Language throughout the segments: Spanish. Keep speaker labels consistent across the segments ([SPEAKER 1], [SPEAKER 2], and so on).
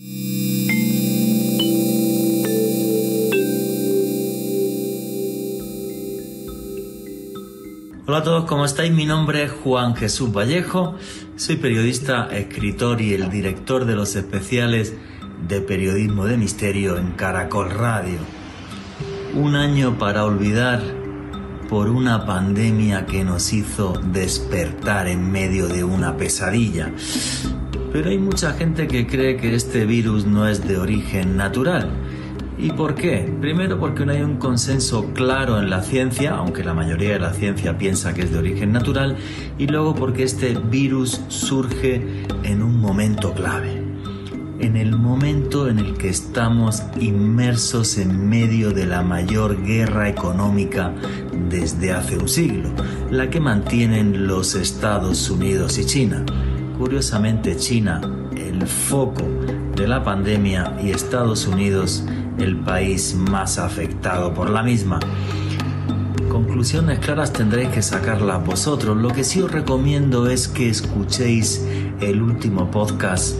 [SPEAKER 1] Hola a todos, ¿cómo estáis? Mi nombre es Juan Jesús Vallejo, soy periodista, escritor y el director de los especiales de periodismo de misterio en Caracol Radio. Un año para olvidar por una pandemia que nos hizo despertar en medio de una pesadilla. Pero hay mucha gente que cree que este virus no es de origen natural ¿Y por qué? Primero porque no hay un consenso claro en la ciencia, aunque la mayoría de la ciencia piensa que es de origen natural, y luego porque este virus surge en un momento clave, en el momento en el que estamos inmersos en medio de la mayor guerra económica desde hace un siglo, la que mantienen los Estados Unidos y China. Curiosamente China, el foco de la pandemia y Estados Unidos el país más afectado por la misma. Conclusiones claras tendréis que sacarlas vosotros. Lo que sí os recomiendo es que escuchéis el último podcast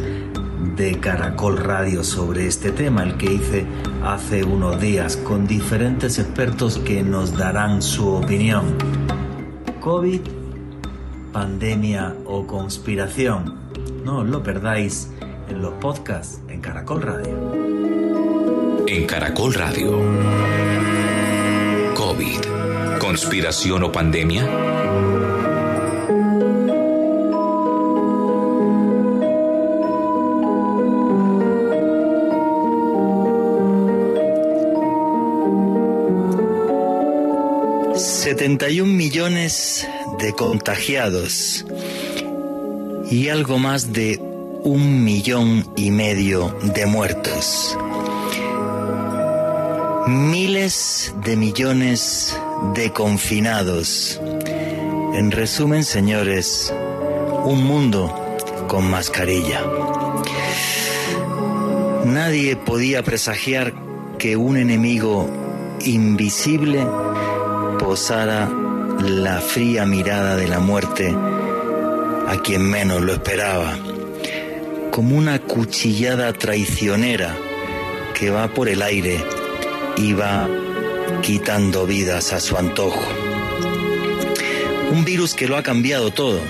[SPEAKER 1] de Caracol Radio sobre este tema, el que hice hace unos días, con diferentes expertos que nos darán su opinión. COVID, pandemia o conspiración. No os lo perdáis en los podcasts en Caracol Radio
[SPEAKER 2] en Caracol Radio. COVID, conspiración o pandemia.
[SPEAKER 1] ...71 millones de contagiados... ...y algo más de un millón y medio de muertos miles de millones de confinados. En resumen, señores, un mundo con mascarilla. Nadie podía presagiar que un enemigo invisible posara la fría mirada de la muerte a quien menos lo esperaba, como una cuchillada traicionera que va por el aire iba quitando vidas a su antojo. Un virus que lo ha cambiado todo,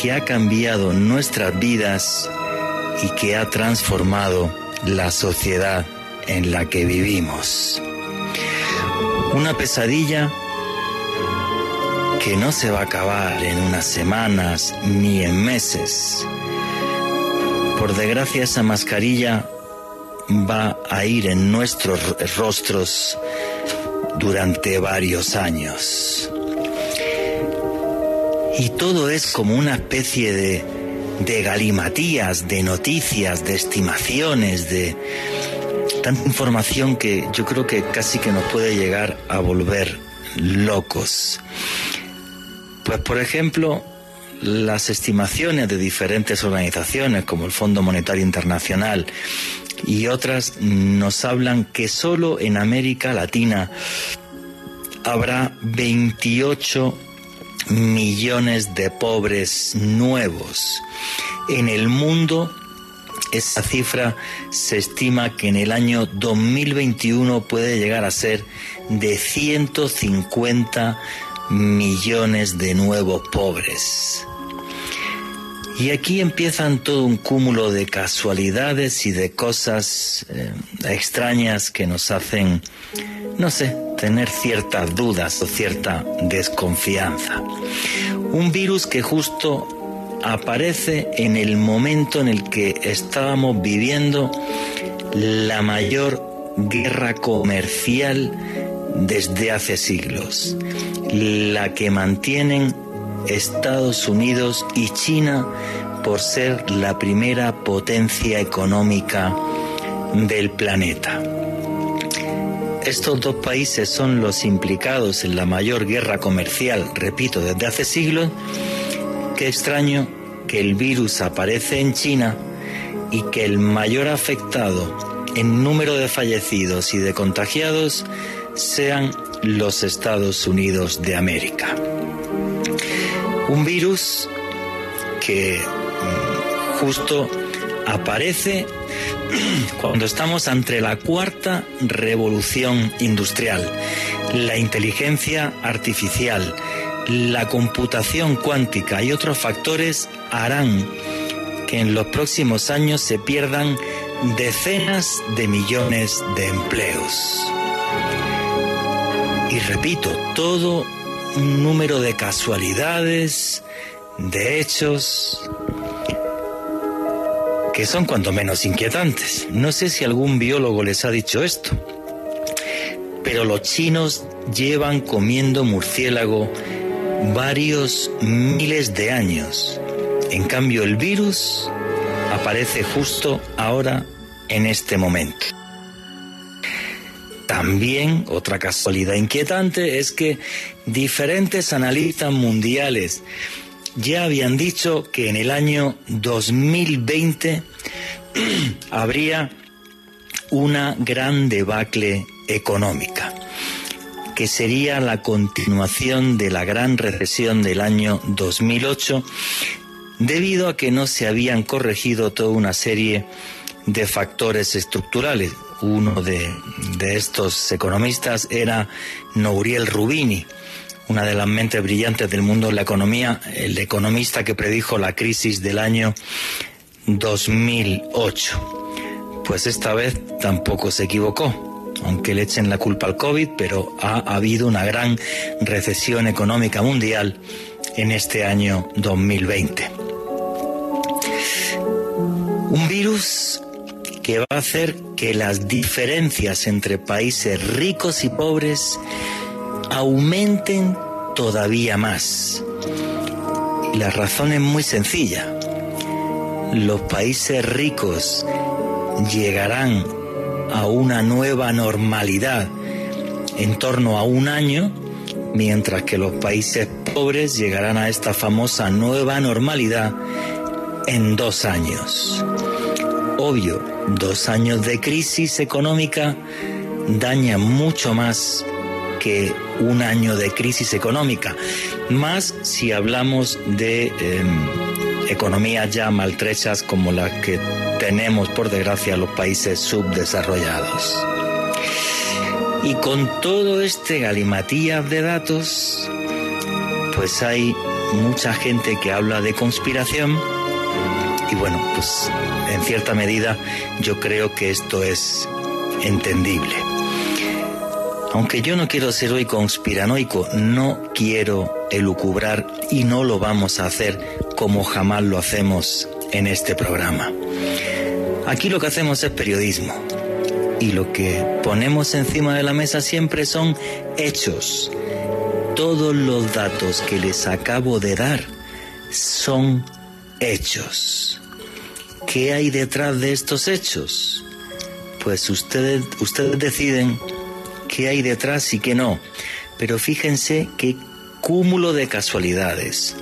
[SPEAKER 1] que ha cambiado nuestras vidas y que ha transformado la sociedad en la que vivimos. Una pesadilla que no se va a acabar en unas semanas ni en meses. Por desgracia esa mascarilla va a ir en nuestros rostros durante varios años. Y todo es como una especie de, de galimatías, de noticias, de estimaciones, de tanta información que yo creo que casi que nos puede llegar a volver locos. Pues por ejemplo, las estimaciones de diferentes organizaciones como el Fondo Monetario Internacional y otras nos hablan que solo en América Latina habrá 28 millones de pobres nuevos. En el mundo esa cifra se estima que en el año 2021 puede llegar a ser de 150 millones de nuevos pobres. Y aquí empiezan todo un cúmulo de casualidades y de cosas eh, extrañas que nos hacen, no sé, tener ciertas dudas o cierta desconfianza. Un virus que justo aparece en el momento en el que estábamos viviendo la mayor guerra comercial desde hace siglos, la que mantienen Estados Unidos y China por ser la primera potencia económica del planeta. Estos dos países son los implicados en la mayor guerra comercial, repito, desde hace siglos. Qué extraño que el virus aparece en China y que el mayor afectado en número de fallecidos y de contagiados sean los Estados Unidos de América. Un virus que mm, justo aparece cuando estamos ante la cuarta revolución industrial, la inteligencia artificial, la computación cuántica y otros factores harán que en los próximos años se pierdan decenas de millones de empleos. Y repito, todo un número de casualidades, de hechos, que son cuanto menos inquietantes. No sé si algún biólogo les ha dicho esto, pero los chinos llevan comiendo murciélago varios miles de años. En cambio, el virus aparece justo ahora en este momento. También otra casualidad inquietante es que diferentes analistas mundiales ya habían dicho que en el año 2020 habría una gran debacle económica, que sería la continuación de la gran recesión del año 2008, debido a que no se habían corregido toda una serie de factores estructurales. Uno de, estos economistas era Nouriel Rubini, una de las mentes brillantes del mundo de la economía, el economista que predijo la crisis del año 2008. Pues esta vez tampoco se equivocó, aunque le echen la culpa al COVID, pero ha habido una gran recesión económica mundial en este año 2020. Un virus que va a hacer que las diferencias entre países ricos y pobres aumenten todavía más. la razón es muy sencilla. Los países ricos llegarán a una nueva normalidad en torno a un año, mientras que los países pobres llegarán a esta famosa nueva normalidad en dos años. Obvio, dos años de crisis económica dañan mucho más que un año de crisis económica, más si hablamos de em, economías ya maltrechas como las que tenemos, por desgracia, los países subdesarrollados. Y con todo este galimatías de datos, pues hay mucha gente que habla de conspiración. Y bueno, pues en cierta medida yo creo que esto es entendible. Aunque yo no quiero ser hoy conspiranoico, no quiero elucubrar y no lo vamos a hacer como jamás lo hacemos en este programa. Aquí lo que hacemos es periodismo y lo que ponemos encima de la mesa siempre son hechos. Todos los datos que les acabo de dar son hechos. ¿Qué hay detrás de estos hechos? Pues ustedes, ustedes deciden qué hay detrás y qué no. Pero fíjense qué cúmulo de casualidades.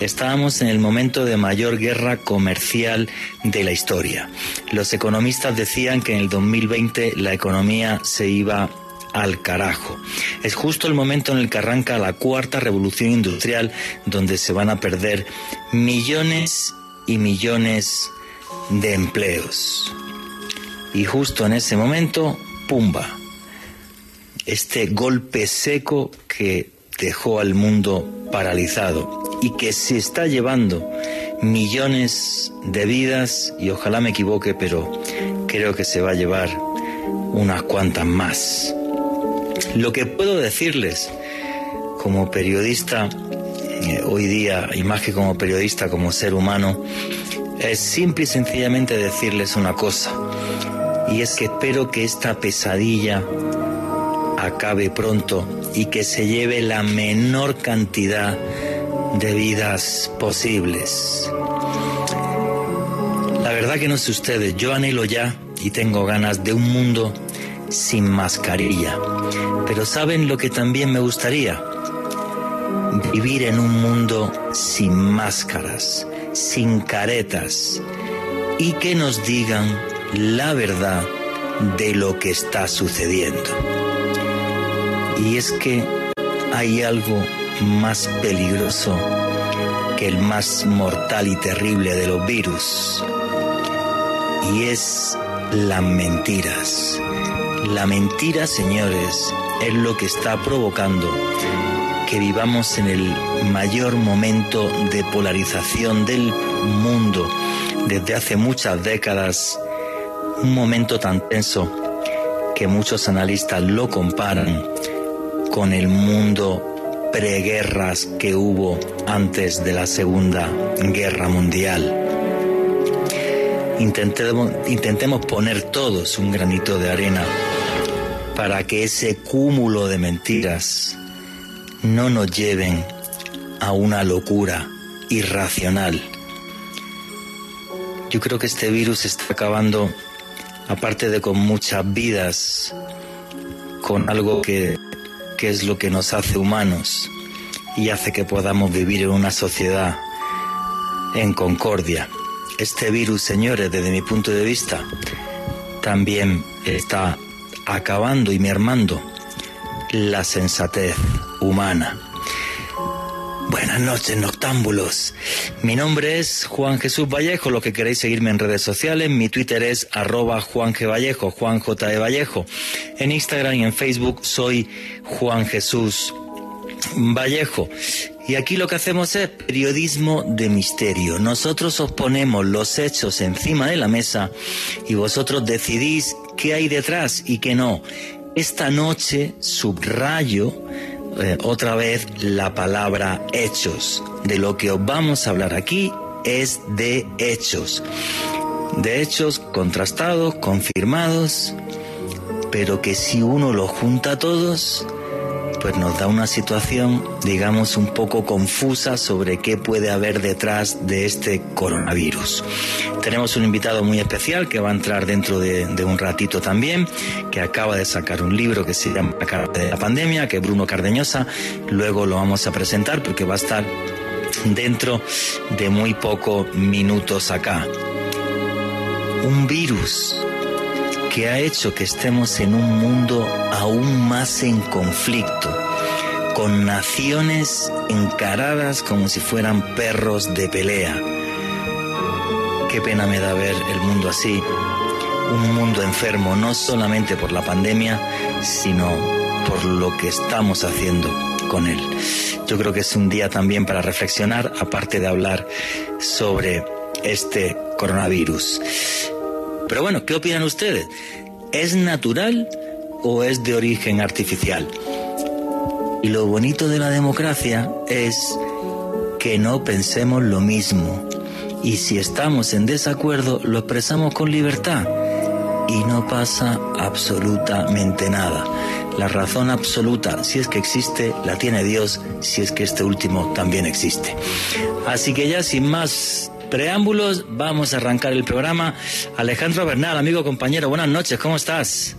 [SPEAKER 1] Estábamos en el momento de mayor guerra comercial de la historia. Los economistas decían que en el 2020 la economía se iba al carajo. Es justo el momento en el que arranca la cuarta revolución industrial donde se van a perder millones y millones de empleos. Y justo en ese momento, ¡pumba! este golpe seco que dejó al mundo paralizado y que se está llevando millones de vidas y ojalá me equivoque, pero creo que se va a llevar unas cuantas más. Lo que puedo decirles como periodista eh, hoy día, y más que como periodista, como ser humano, es simple y sencillamente decirles una cosa, y es que espero que esta pesadilla acabe pronto y que se lleve la menor cantidad de vidas posibles. La verdad que no sé ustedes, yo anhelo ya y tengo ganas de un mundo sin mascarilla. Pero ¿saben lo que también me gustaría? Vivir en un mundo sin máscaras, sin caretas y que nos digan la verdad de lo que está sucediendo. Y es que hay algo más peligroso que el más mortal y terrible de los virus. Y es las mentiras. La mentira, señores, es lo que está provocando que vivamos en el mayor momento de polarización del mundo desde hace muchas décadas, un momento tan tenso que muchos analistas lo comparan con el mundo preguerras que hubo antes de la Segunda Guerra Mundial. Intentemos, intentemos poner todos un granito de arena para que ese cúmulo de mentiras no nos lleven a una locura irracional. Yo creo que este virus está acabando, aparte de con muchas vidas, con algo que, es lo que nos hace humanos y hace que podamos vivir en una sociedad en concordia. Este virus, señores, desde mi punto de vista, también está acabando y mermando la sensatez humana. Buenas noches, noctámbulos. Mi nombre es Juan Jesús Vallejo. Lo que queréis seguirme en redes sociales, mi Twitter es arroba Juan G. Vallejo, Juan J. E. Vallejo. En Instagram y en Facebook soy Juan Jesús Vallejo. Y aquí lo que hacemos es periodismo de misterio. Nosotros os ponemos los hechos encima de la mesa y vosotros decidís qué hay detrás y qué no. Esta noche subrayo eh, otra vez la palabra hechos. De lo que os vamos a hablar aquí es de hechos. De hechos contrastados, confirmados, pero que si uno los junta todos, pues nos da una situación, digamos, un poco confusa sobre qué puede haber detrás de este coronavirus. Tenemos un invitado muy especial que va a entrar dentro de, un ratito también, que acaba de sacar un libro que se llama La pandemia, que es Bruno Cardeñosa. Luego lo vamos a presentar porque va a estar dentro de muy pocos minutos acá. Un virus que ha hecho que estemos en un mundo aún más en conflicto, con naciones encaradas como si fueran perros de pelea. Qué pena me da ver el mundo así, un mundo enfermo no solamente por la pandemia, sino por lo que estamos haciendo con él. Yo creo que es un día también para reflexionar, aparte de hablar sobre este coronavirus. Pero bueno, ¿qué opinan ustedes? ¿Es natural o es de origen artificial? Y lo bonito de la democracia es que no pensemos lo mismo. Y si estamos en desacuerdo, lo expresamos con libertad. Y no pasa absolutamente nada. La razón absoluta, si es que existe, la tiene Dios, si es que este último también existe. Así que ya sin más preámbulos, vamos a arrancar el programa. Alejandro Bernal, amigo, compañero, buenas noches, ¿cómo estás?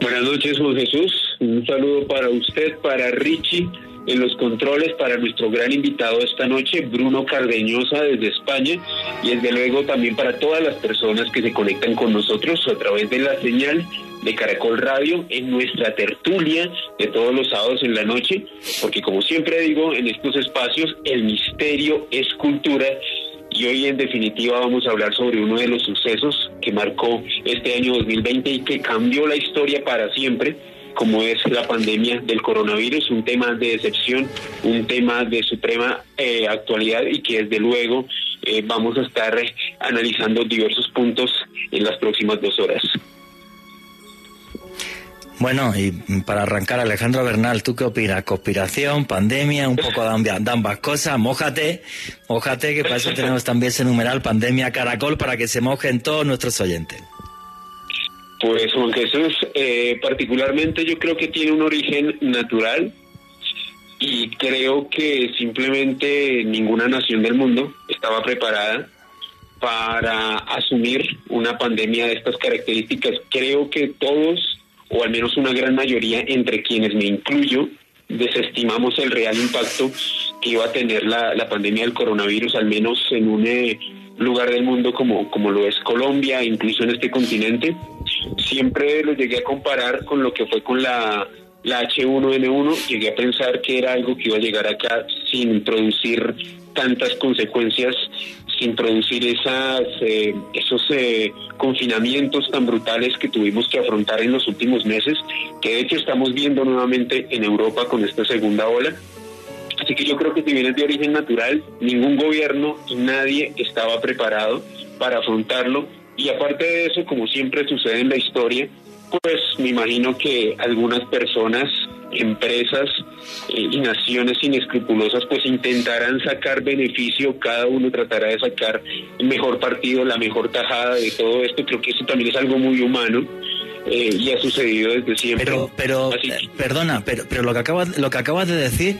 [SPEAKER 3] Buenas noches, Juan Jesús. Un saludo para usted, para Richie en los controles, para nuestro gran invitado esta noche, Bruno Cardeñosa desde España, y desde luego también para todas las personas que se conectan con nosotros a través de la señal de Caracol Radio en nuestra tertulia de todos los sábados en la noche, porque como siempre digo, en estos espacios el misterio es cultura y hoy en definitiva vamos a hablar sobre uno de los sucesos que marcó este año 2020 y que cambió la historia para siempre, como es la pandemia del coronavirus, un tema de decepción, un tema de suprema eh, actualidad y que desde luego eh, vamos a estar analizando diversos puntos en las próximas dos horas.
[SPEAKER 1] Bueno, y para arrancar, Alejandro Bernal, ¿tú qué opinas? ¿Conspiración, pandemia, un poco de ambas cosas? Mójate, mójate, que para eso tenemos también ese numeral Pandemia Caracol para que se mojen todos nuestros oyentes.
[SPEAKER 3] Pues Juan Jesús, eh, particularmente yo creo que tiene un origen natural y creo que simplemente ninguna nación del mundo estaba preparada para asumir una pandemia de estas características. Creo que todos o al menos una gran mayoría, entre quienes me incluyo, desestimamos el real impacto que iba a tener la, la pandemia del coronavirus, al menos en un eh, lugar del mundo como, como lo es Colombia, incluso en este continente. Siempre lo llegué a comparar con lo que fue con la, la H1N1, llegué a pensar que era algo que iba a llegar acá sin producir tantas consecuencias sin producir esas, eh, esos eh, confinamientos tan brutales que tuvimos que afrontar en los últimos meses, que de hecho estamos viendo nuevamente en Europa con esta segunda ola. Así que yo creo que si bien es de origen natural, ningún gobierno y nadie estaba preparado para afrontarlo. Y aparte de eso, como siempre sucede en la historia, pues me imagino que algunas personas empresas eh, y naciones inescrupulosas pues intentarán sacar beneficio, cada uno tratará de sacar el mejor partido, la mejor tajada de todo esto, creo que eso también es algo muy humano. Eh, y ha sucedido desde siempre.
[SPEAKER 1] Pero, pero eh, perdona, pero, pero lo que acabas, lo que acabas de decir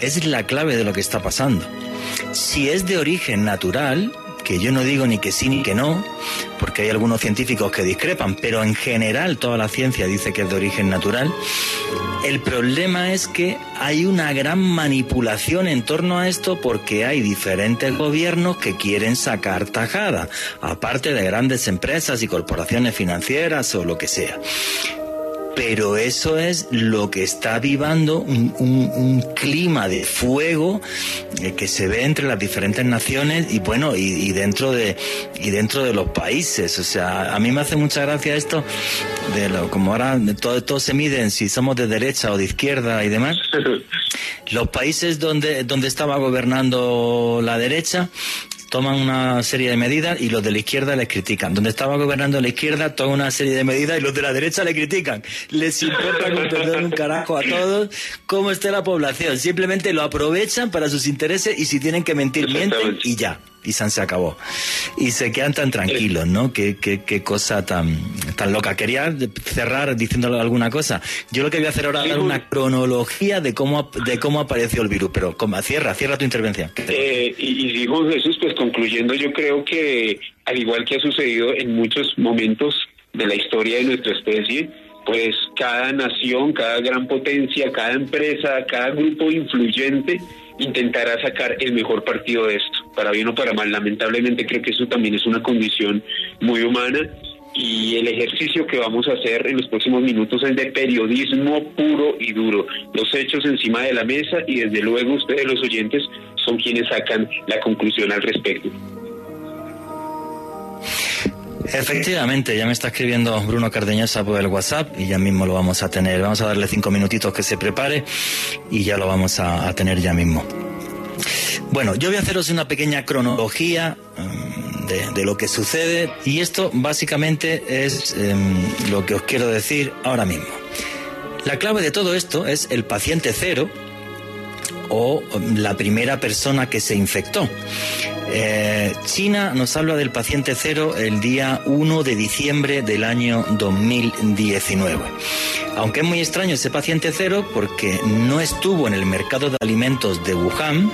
[SPEAKER 1] es la clave de lo que está pasando. Si es de origen natural, que yo no digo ni que sí ni que no, porque hay algunos científicos que discrepan, pero en general toda la ciencia dice que es de origen natural. El problema es que hay una gran manipulación en torno a esto porque hay diferentes gobiernos que quieren sacar tajada, aparte de grandes empresas y corporaciones financieras o lo que sea pero eso es lo que está avivando un, clima de fuego eh, que se ve entre las diferentes naciones y bueno y, dentro de y dentro de los países. O sea a mí me hace mucha gracia esto de lo como ahora todo, todo se miden si somos de derecha o de izquierda y demás. Los países donde donde estaba gobernando la derecha toman una serie de medidas y los de la izquierda les critican. Donde estaba gobernando la izquierda, toman una serie de medidas y los de la derecha le critican. Les importa con un carajo a todos cómo esté la población. Simplemente lo aprovechan para sus intereses y si tienen que mentir, mienten y ya y se acabó. Y se quedan tan tranquilos, ¿no? Qué, qué, qué, cosa tan, tan loca. Quería cerrar diciéndole alguna cosa. Yo lo que voy a hacer ahora es una cronología de cómo, de cómo apareció el virus, pero cierra, cierra tu intervención.
[SPEAKER 3] Eh, y, dijo Jesús, pues concluyendo, yo creo que al igual que ha sucedido en muchos momentos de la historia de nuestra especie, pues cada nación, cada gran potencia, cada empresa, cada grupo influyente intentará sacar el mejor partido de esto, para bien o para mal. Lamentablemente creo que eso también es una condición muy humana y el ejercicio que vamos a hacer en los próximos minutos es de periodismo puro y duro, los hechos encima de la mesa y desde luego ustedes los oyentes son quienes sacan la conclusión al respecto.
[SPEAKER 1] Efectivamente, ya me está escribiendo Bruno Cardeñosa por el WhatsApp y ya mismo lo vamos a tener. Vamos a darle cinco minutitos que se prepare y ya lo vamos a, tener ya mismo. Bueno, yo voy a haceros una pequeña cronología mm, de, lo que sucede y esto básicamente es em, lo que os quiero decir ahora mismo. La clave de todo esto es el paciente cero o la primera persona que se infectó. Eh, China nos habla del paciente cero el día 1 de diciembre del año 2019. Aunque es muy extraño ese paciente cero porque no estuvo en el mercado de alimentos de Wuhan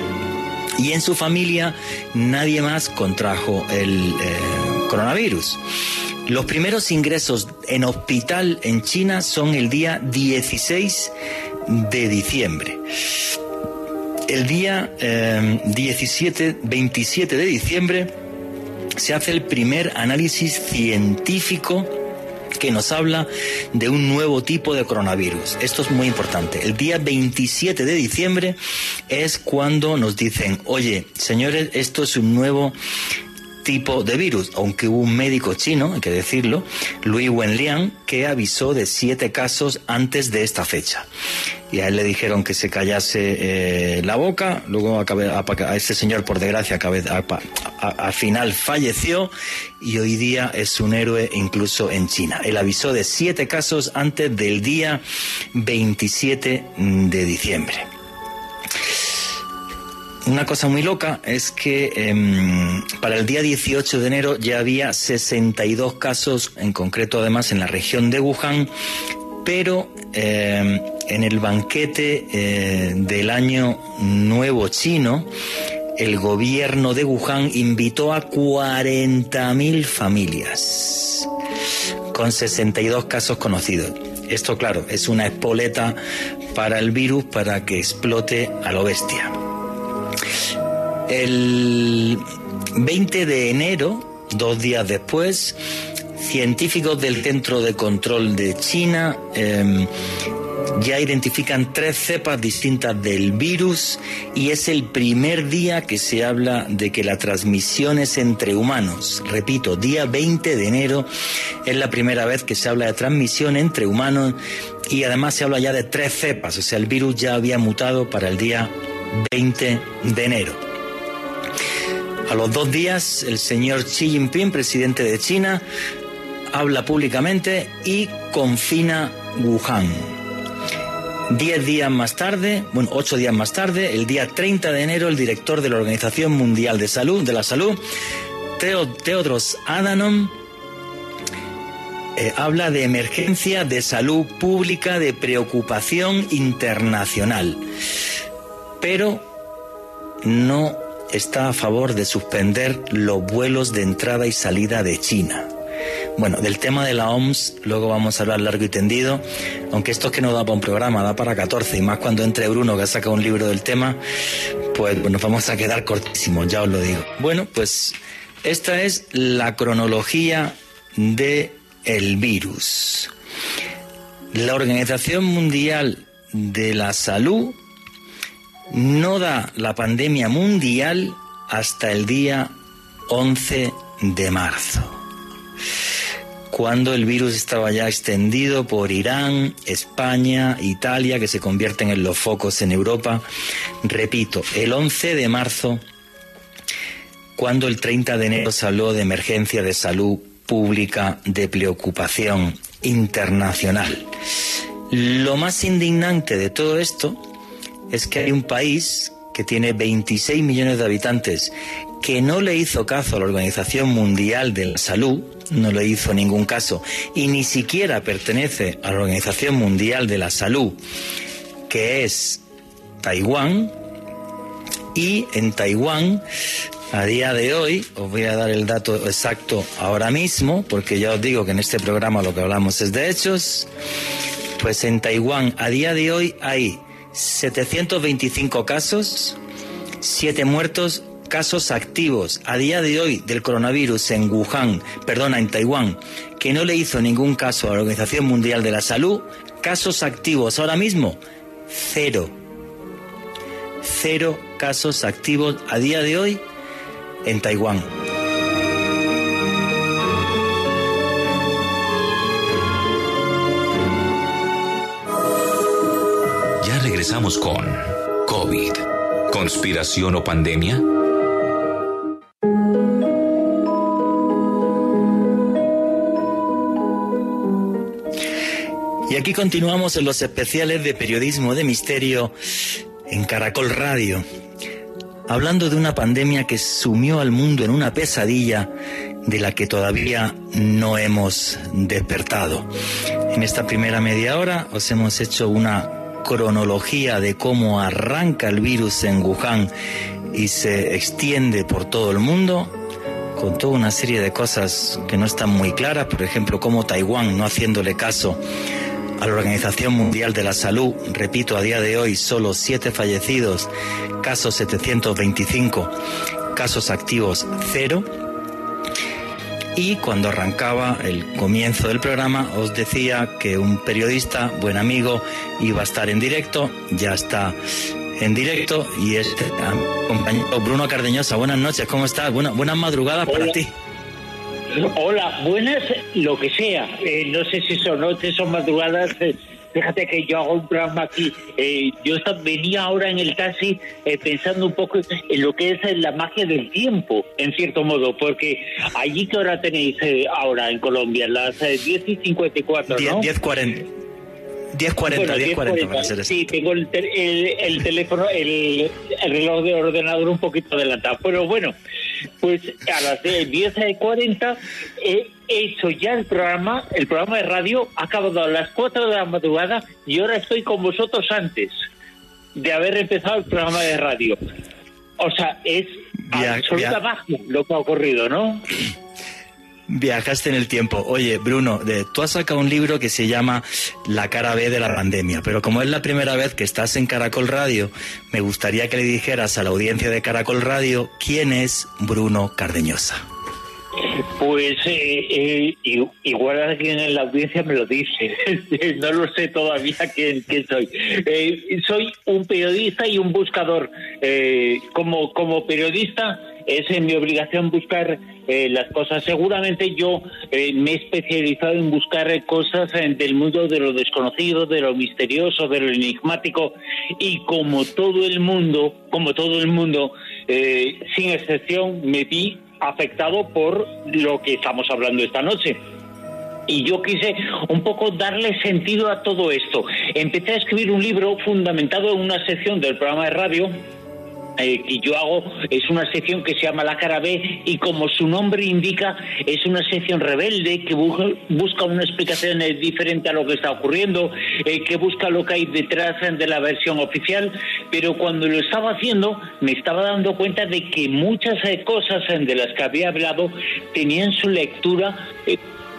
[SPEAKER 1] y en su familia nadie más contrajo el eh, coronavirus. Los primeros ingresos en hospital en China son el día 16 de diciembre el día 17, eh, 27 de diciembre se hace el primer análisis científico que nos habla de un nuevo tipo de coronavirus. Esto es muy importante. El día 27 de diciembre es cuando nos dicen, oye, señores, esto es un nuevo tipo de virus, aunque hubo un médico chino, hay que decirlo, Louis Wenliang, que avisó de siete casos antes de esta fecha. Y a él le dijeron que se callase eh, la boca, luego a, a, ese señor, por desgracia, al final falleció y hoy día es un héroe incluso en China. Él avisó de siete casos antes del día 27 de diciembre. Una cosa muy loca es que em, para el día 18 de enero ya había 62 casos, en concreto además en la región de Wuhan, pero em, en el banquete eh, del año nuevo chino, el gobierno de Wuhan invitó a 40.000 familias con 62 casos conocidos. Esto, claro, es una espoleta para el virus para que explote a lo bestia. El 20 de enero, dos días después, científicos del Centro de Control de China em, ya identifican tres cepas distintas del virus y es el primer día que se habla de que la transmisión es entre humanos. Repito, día 20 de enero es la primera vez que se habla de transmisión entre humanos y además se habla ya de tres cepas, o sea, el virus ya había mutado para el día 20 de enero. A los dos días, el señor Xi Jinping, presidente de China, habla públicamente y confina Wuhan. Diez días más tarde, bueno, ocho días más tarde, el día 30 de enero, el director de la Organización Mundial de Salud, de la Salud, Teodros Adhanom, eh, habla de emergencia de salud pública, de preocupación internacional, pero no está a favor de suspender los vuelos de entrada y salida de China. Bueno, del tema de la OMS luego vamos a hablar largo y tendido, aunque esto es que no da para un programa, da para 14, y más cuando entre Bruno que ha sacado un libro del tema, pues nos vamos a quedar cortísimos, ya os lo digo. Bueno, pues esta es la cronología de el virus. La Organización Mundial de la Salud no da la pandemia mundial hasta el día 11 de marzo cuando el virus estaba ya extendido por Irán, España, Italia, que se convierten en los focos en Europa. Repito, el 11 de marzo, cuando el 30 de enero se habló de emergencia de salud pública de preocupación internacional. Lo más indignante de todo esto es que hay un país que tiene 26 millones de habitantes que no le hizo caso a la Organización Mundial de la Salud, no le hizo ningún caso, y ni siquiera pertenece a la Organización Mundial de la Salud, que es Taiwán, y en Taiwán, a día de hoy, os voy a dar el dato exacto ahora mismo, porque ya os digo que en este programa lo que hablamos es de hechos, pues en Taiwán a día de hoy hay 725 casos, 7 muertos casos activos a día de hoy del coronavirus en Wuhan, perdona, en Taiwán, que no le hizo ningún caso a la Organización Mundial de la Salud, casos activos ahora mismo, cero. Cero casos activos a día de hoy en Taiwán.
[SPEAKER 2] Con COVID. ¿Conspiración o pandemia?
[SPEAKER 1] Y aquí continuamos en los especiales de periodismo de misterio en Caracol Radio, hablando de una pandemia que sumió al mundo en una pesadilla de la que todavía no hemos despertado. En esta primera media hora os hemos hecho una cronología de cómo arranca el virus en Wuhan y se extiende por todo el mundo, con toda una serie de cosas que no están muy claras, por ejemplo, cómo Taiwán, no haciéndole caso a la Organización Mundial de la Salud. Repito, a día de hoy solo siete fallecidos, casos 725, casos activos cero. Y cuando arrancaba el comienzo del programa os decía que un periodista, buen amigo, iba a estar en directo, ya está en directo y este compañero Bruno Cardeñosa, buenas noches, ¿cómo estás? buenas madrugadas para ti.
[SPEAKER 4] Hola, buenas, lo que sea. Eh, no sé si son noches o madrugadas. Eh, fíjate que yo hago un programa aquí. Eh, yo venía ahora en el taxi pensando un poco en lo que es la magia del tiempo, en cierto modo, porque allí que hora tenéis ahora en Colombia, las 10 y 54, ¿no?
[SPEAKER 1] 10.40. 10.40, 10.40 para ser
[SPEAKER 4] Sí, tengo el, el, teléfono, el, el, reloj de ordenador un poquito adelantado. Pero bueno, pues a las 10.40 he hecho ya el programa, el programa de radio ha acabado a las 4 de la madrugada y ahora estoy con vosotros antes de haber empezado el programa de radio. O sea, es absoluta magia lo que ha ocurrido, ¿no?
[SPEAKER 1] Viajaste en el tiempo. Oye, Bruno, de, tú has sacado un libro que se llama La cara B de la pandemia, pero como es la primera vez que estás en Caracol Radio, me gustaría que le dijeras a la audiencia de Caracol Radio quién es Bruno Cardeñosa.
[SPEAKER 4] Pues eh, eh, igual alguien en la audiencia me lo dice, no lo sé todavía quién, soy. Eh, soy un periodista y un buscador. como, como periodista es mi obligación buscar las cosas. Seguramente yo me he especializado en buscar cosas del mundo de lo desconocido, de lo misterioso, de lo enigmático y como todo el mundo, como todo el mundo, sin excepción, me vi afectado por lo que estamos hablando esta noche. Y yo quise un poco darle sentido a todo esto. Empecé a escribir un libro fundamentado en una sección del programa de radio eh, que yo hago es una sección que se llama La Cara B y como su nombre indica es una sección rebelde que busca una explicación eh, diferente a lo que está ocurriendo, eh, que busca lo que hay detrás de la versión oficial, pero cuando lo estaba haciendo me estaba dando cuenta de que muchas cosas de las que había hablado tenían su lectura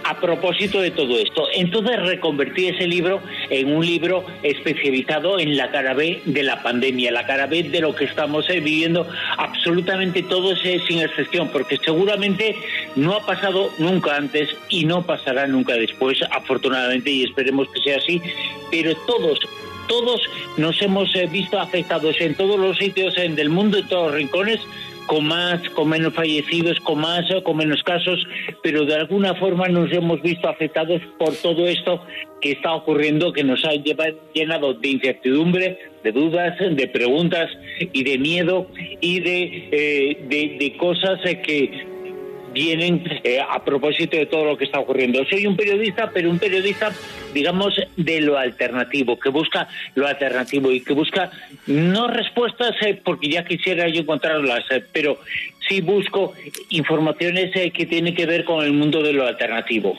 [SPEAKER 4] a propósito de todo esto. Entonces reconvertí ese libro en un libro especializado en la cara B de la pandemia, la cara B de lo que estamos eh, viviendo absolutamente todos sin excepción, porque seguramente no ha pasado nunca antes y no pasará nunca después, afortunadamente, y esperemos que sea así, pero todos todos nos hemos eh, visto afectados en todos los sitios del mundo, en todos los rincones, con más, con menos fallecidos, con más o con menos casos, pero de alguna forma nos hemos visto afectados por todo esto que está ocurriendo, que nos ha llenado de incertidumbre, de dudas, de preguntas y de miedo y de, eh, de, cosas que vienen eh, a propósito de todo lo que está ocurriendo. Soy un periodista, pero un periodista, digamos, de lo alternativo, que busca lo alternativo y que busca no respuestas, eh, porque ya quisiera yo encontrarlas, eh, pero sí busco informaciones que tienen que ver con el mundo de lo alternativo.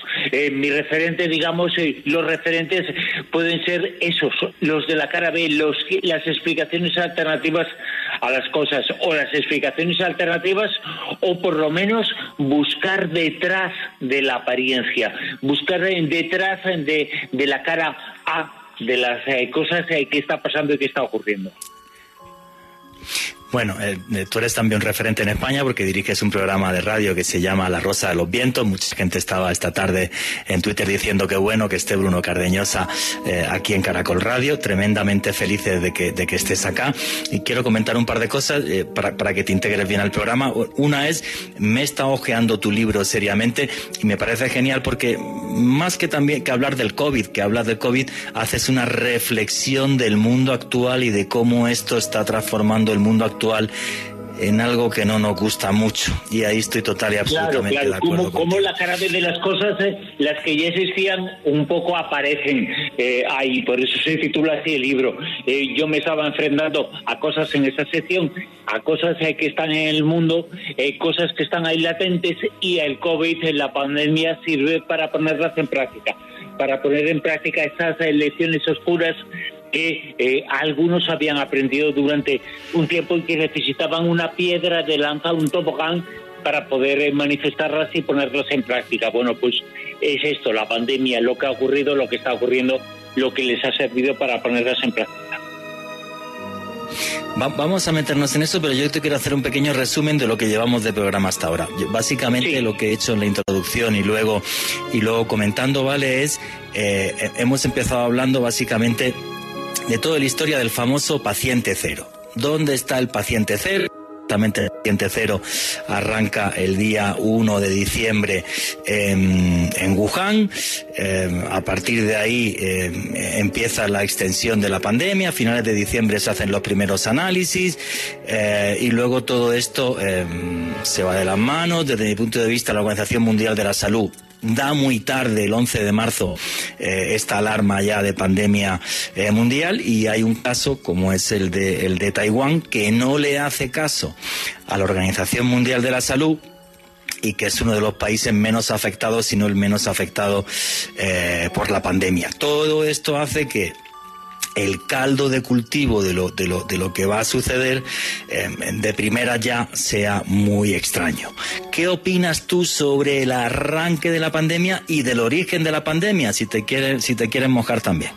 [SPEAKER 4] mi referente, digamos, los referentes pueden ser esos, los de la cara B, los, las explicaciones alternativas a las cosas o las explicaciones alternativas o por lo menos buscar detrás de la apariencia, buscar detrás de, de la cara A de las eh, cosas eh, que está pasando y que está ocurriendo.
[SPEAKER 1] Bueno, eh, eh, tú eres también referente en España porque diriges un programa de radio que se llama La Rosa de los Vientos. Mucha gente estaba esta tarde en Twitter diciendo que bueno que esté Bruno Cardeñosa eh, aquí en Caracol Radio. Tremendamente felices de que, de que estés acá. Y quiero comentar un par de cosas para, para, que te integres bien al programa. Una es, me he estado ojeando tu libro seriamente y me parece genial porque más que también que hablar del COVID, que hablas del COVID, haces una reflexión del mundo actual y de cómo esto está transformando el mundo actual en algo que no nos gusta mucho. Y ahí estoy total y absolutamente de acuerdo.
[SPEAKER 4] Como, la cara de las cosas, eh, las que ya existían, un poco aparecen eh, ahí. Por eso se titula así el libro. Eh, yo me estaba enfrentando a cosas en esa sección, a cosas que están en el mundo, cosas que están ahí latentes, y el COVID, la pandemia, sirve para ponerlas en práctica. Para poner en práctica esas lecciones oscuras que eh, algunos habían aprendido durante un tiempo y que necesitaban una piedra de lanza, un tobogán, para poder eh, manifestarlas y ponerlas en práctica. Bueno, pues es esto, la pandemia, lo que ha ocurrido, lo que está ocurriendo, lo que les ha servido para ponerlas en práctica.
[SPEAKER 1] vamos a meternos en eso, pero yo te quiero hacer un pequeño resumen de lo que llevamos de programa hasta ahora. básicamente lo que he hecho en la introducción y luego y luego comentando, vale, es eh, hemos empezado hablando básicamente de toda la historia del famoso paciente cero. ¿Dónde está el paciente cero? Exactamente, el paciente cero arranca el día 1 de diciembre en, Wuhan. Em, a partir de ahí em, empieza la extensión de la pandemia. A finales de diciembre se hacen los primeros análisis eh, y luego todo esto em, se va de las manos. Desde mi punto de vista, la Organización Mundial de la Salud da muy tarde, el 11 de marzo, eh, esta alarma ya de pandemia eh, mundial y hay un caso como es el de, el de Taiwán que no le hace caso a la Organización Mundial de la Salud y que es uno de los países menos afectados, si no el menos afectado eh, por la pandemia. Todo esto hace que el caldo de cultivo de lo, de lo, de lo que va a suceder em, de primera ya sea muy extraño. ¿Qué opinas tú sobre el arranque de la pandemia y del origen de la pandemia, si te quieren, si te quieren mojar también?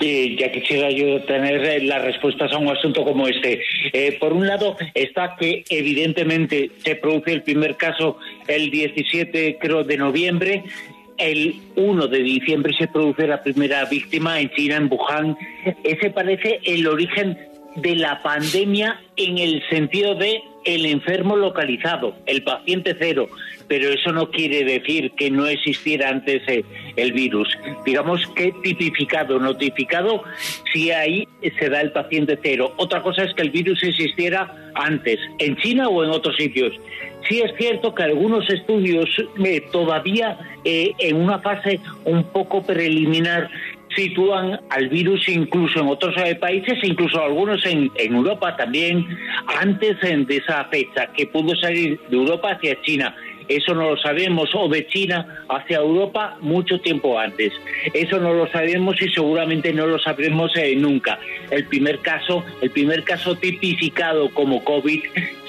[SPEAKER 4] Y ya quisiera yo tener eh, las respuestas a un asunto como este. Eh, por un lado está que evidentemente se produce el primer caso el 17 creo de noviembre. El 1 de diciembre se produce la primera víctima en China, en Wuhan. Ese parece el origen de la pandemia en el sentido de el enfermo localizado, el paciente cero, pero eso no quiere decir que no existiera antes eh, el virus. Digamos que tipificado, notificado, si ahí se da el paciente cero. Otra cosa es que el virus existiera antes, en China o en otros sitios. Sí es cierto que algunos estudios eh, todavía eh, en una fase un poco preliminar sitúan al virus incluso en otros eh, países, incluso algunos en, Europa también, antes de esa fecha, que pudo salir de Europa hacia China. Eso no lo sabemos, o de China hacia Europa mucho tiempo antes. Eso no lo sabemos y seguramente no lo sabremos eh, nunca. El primer caso, el primer caso tipificado como COVID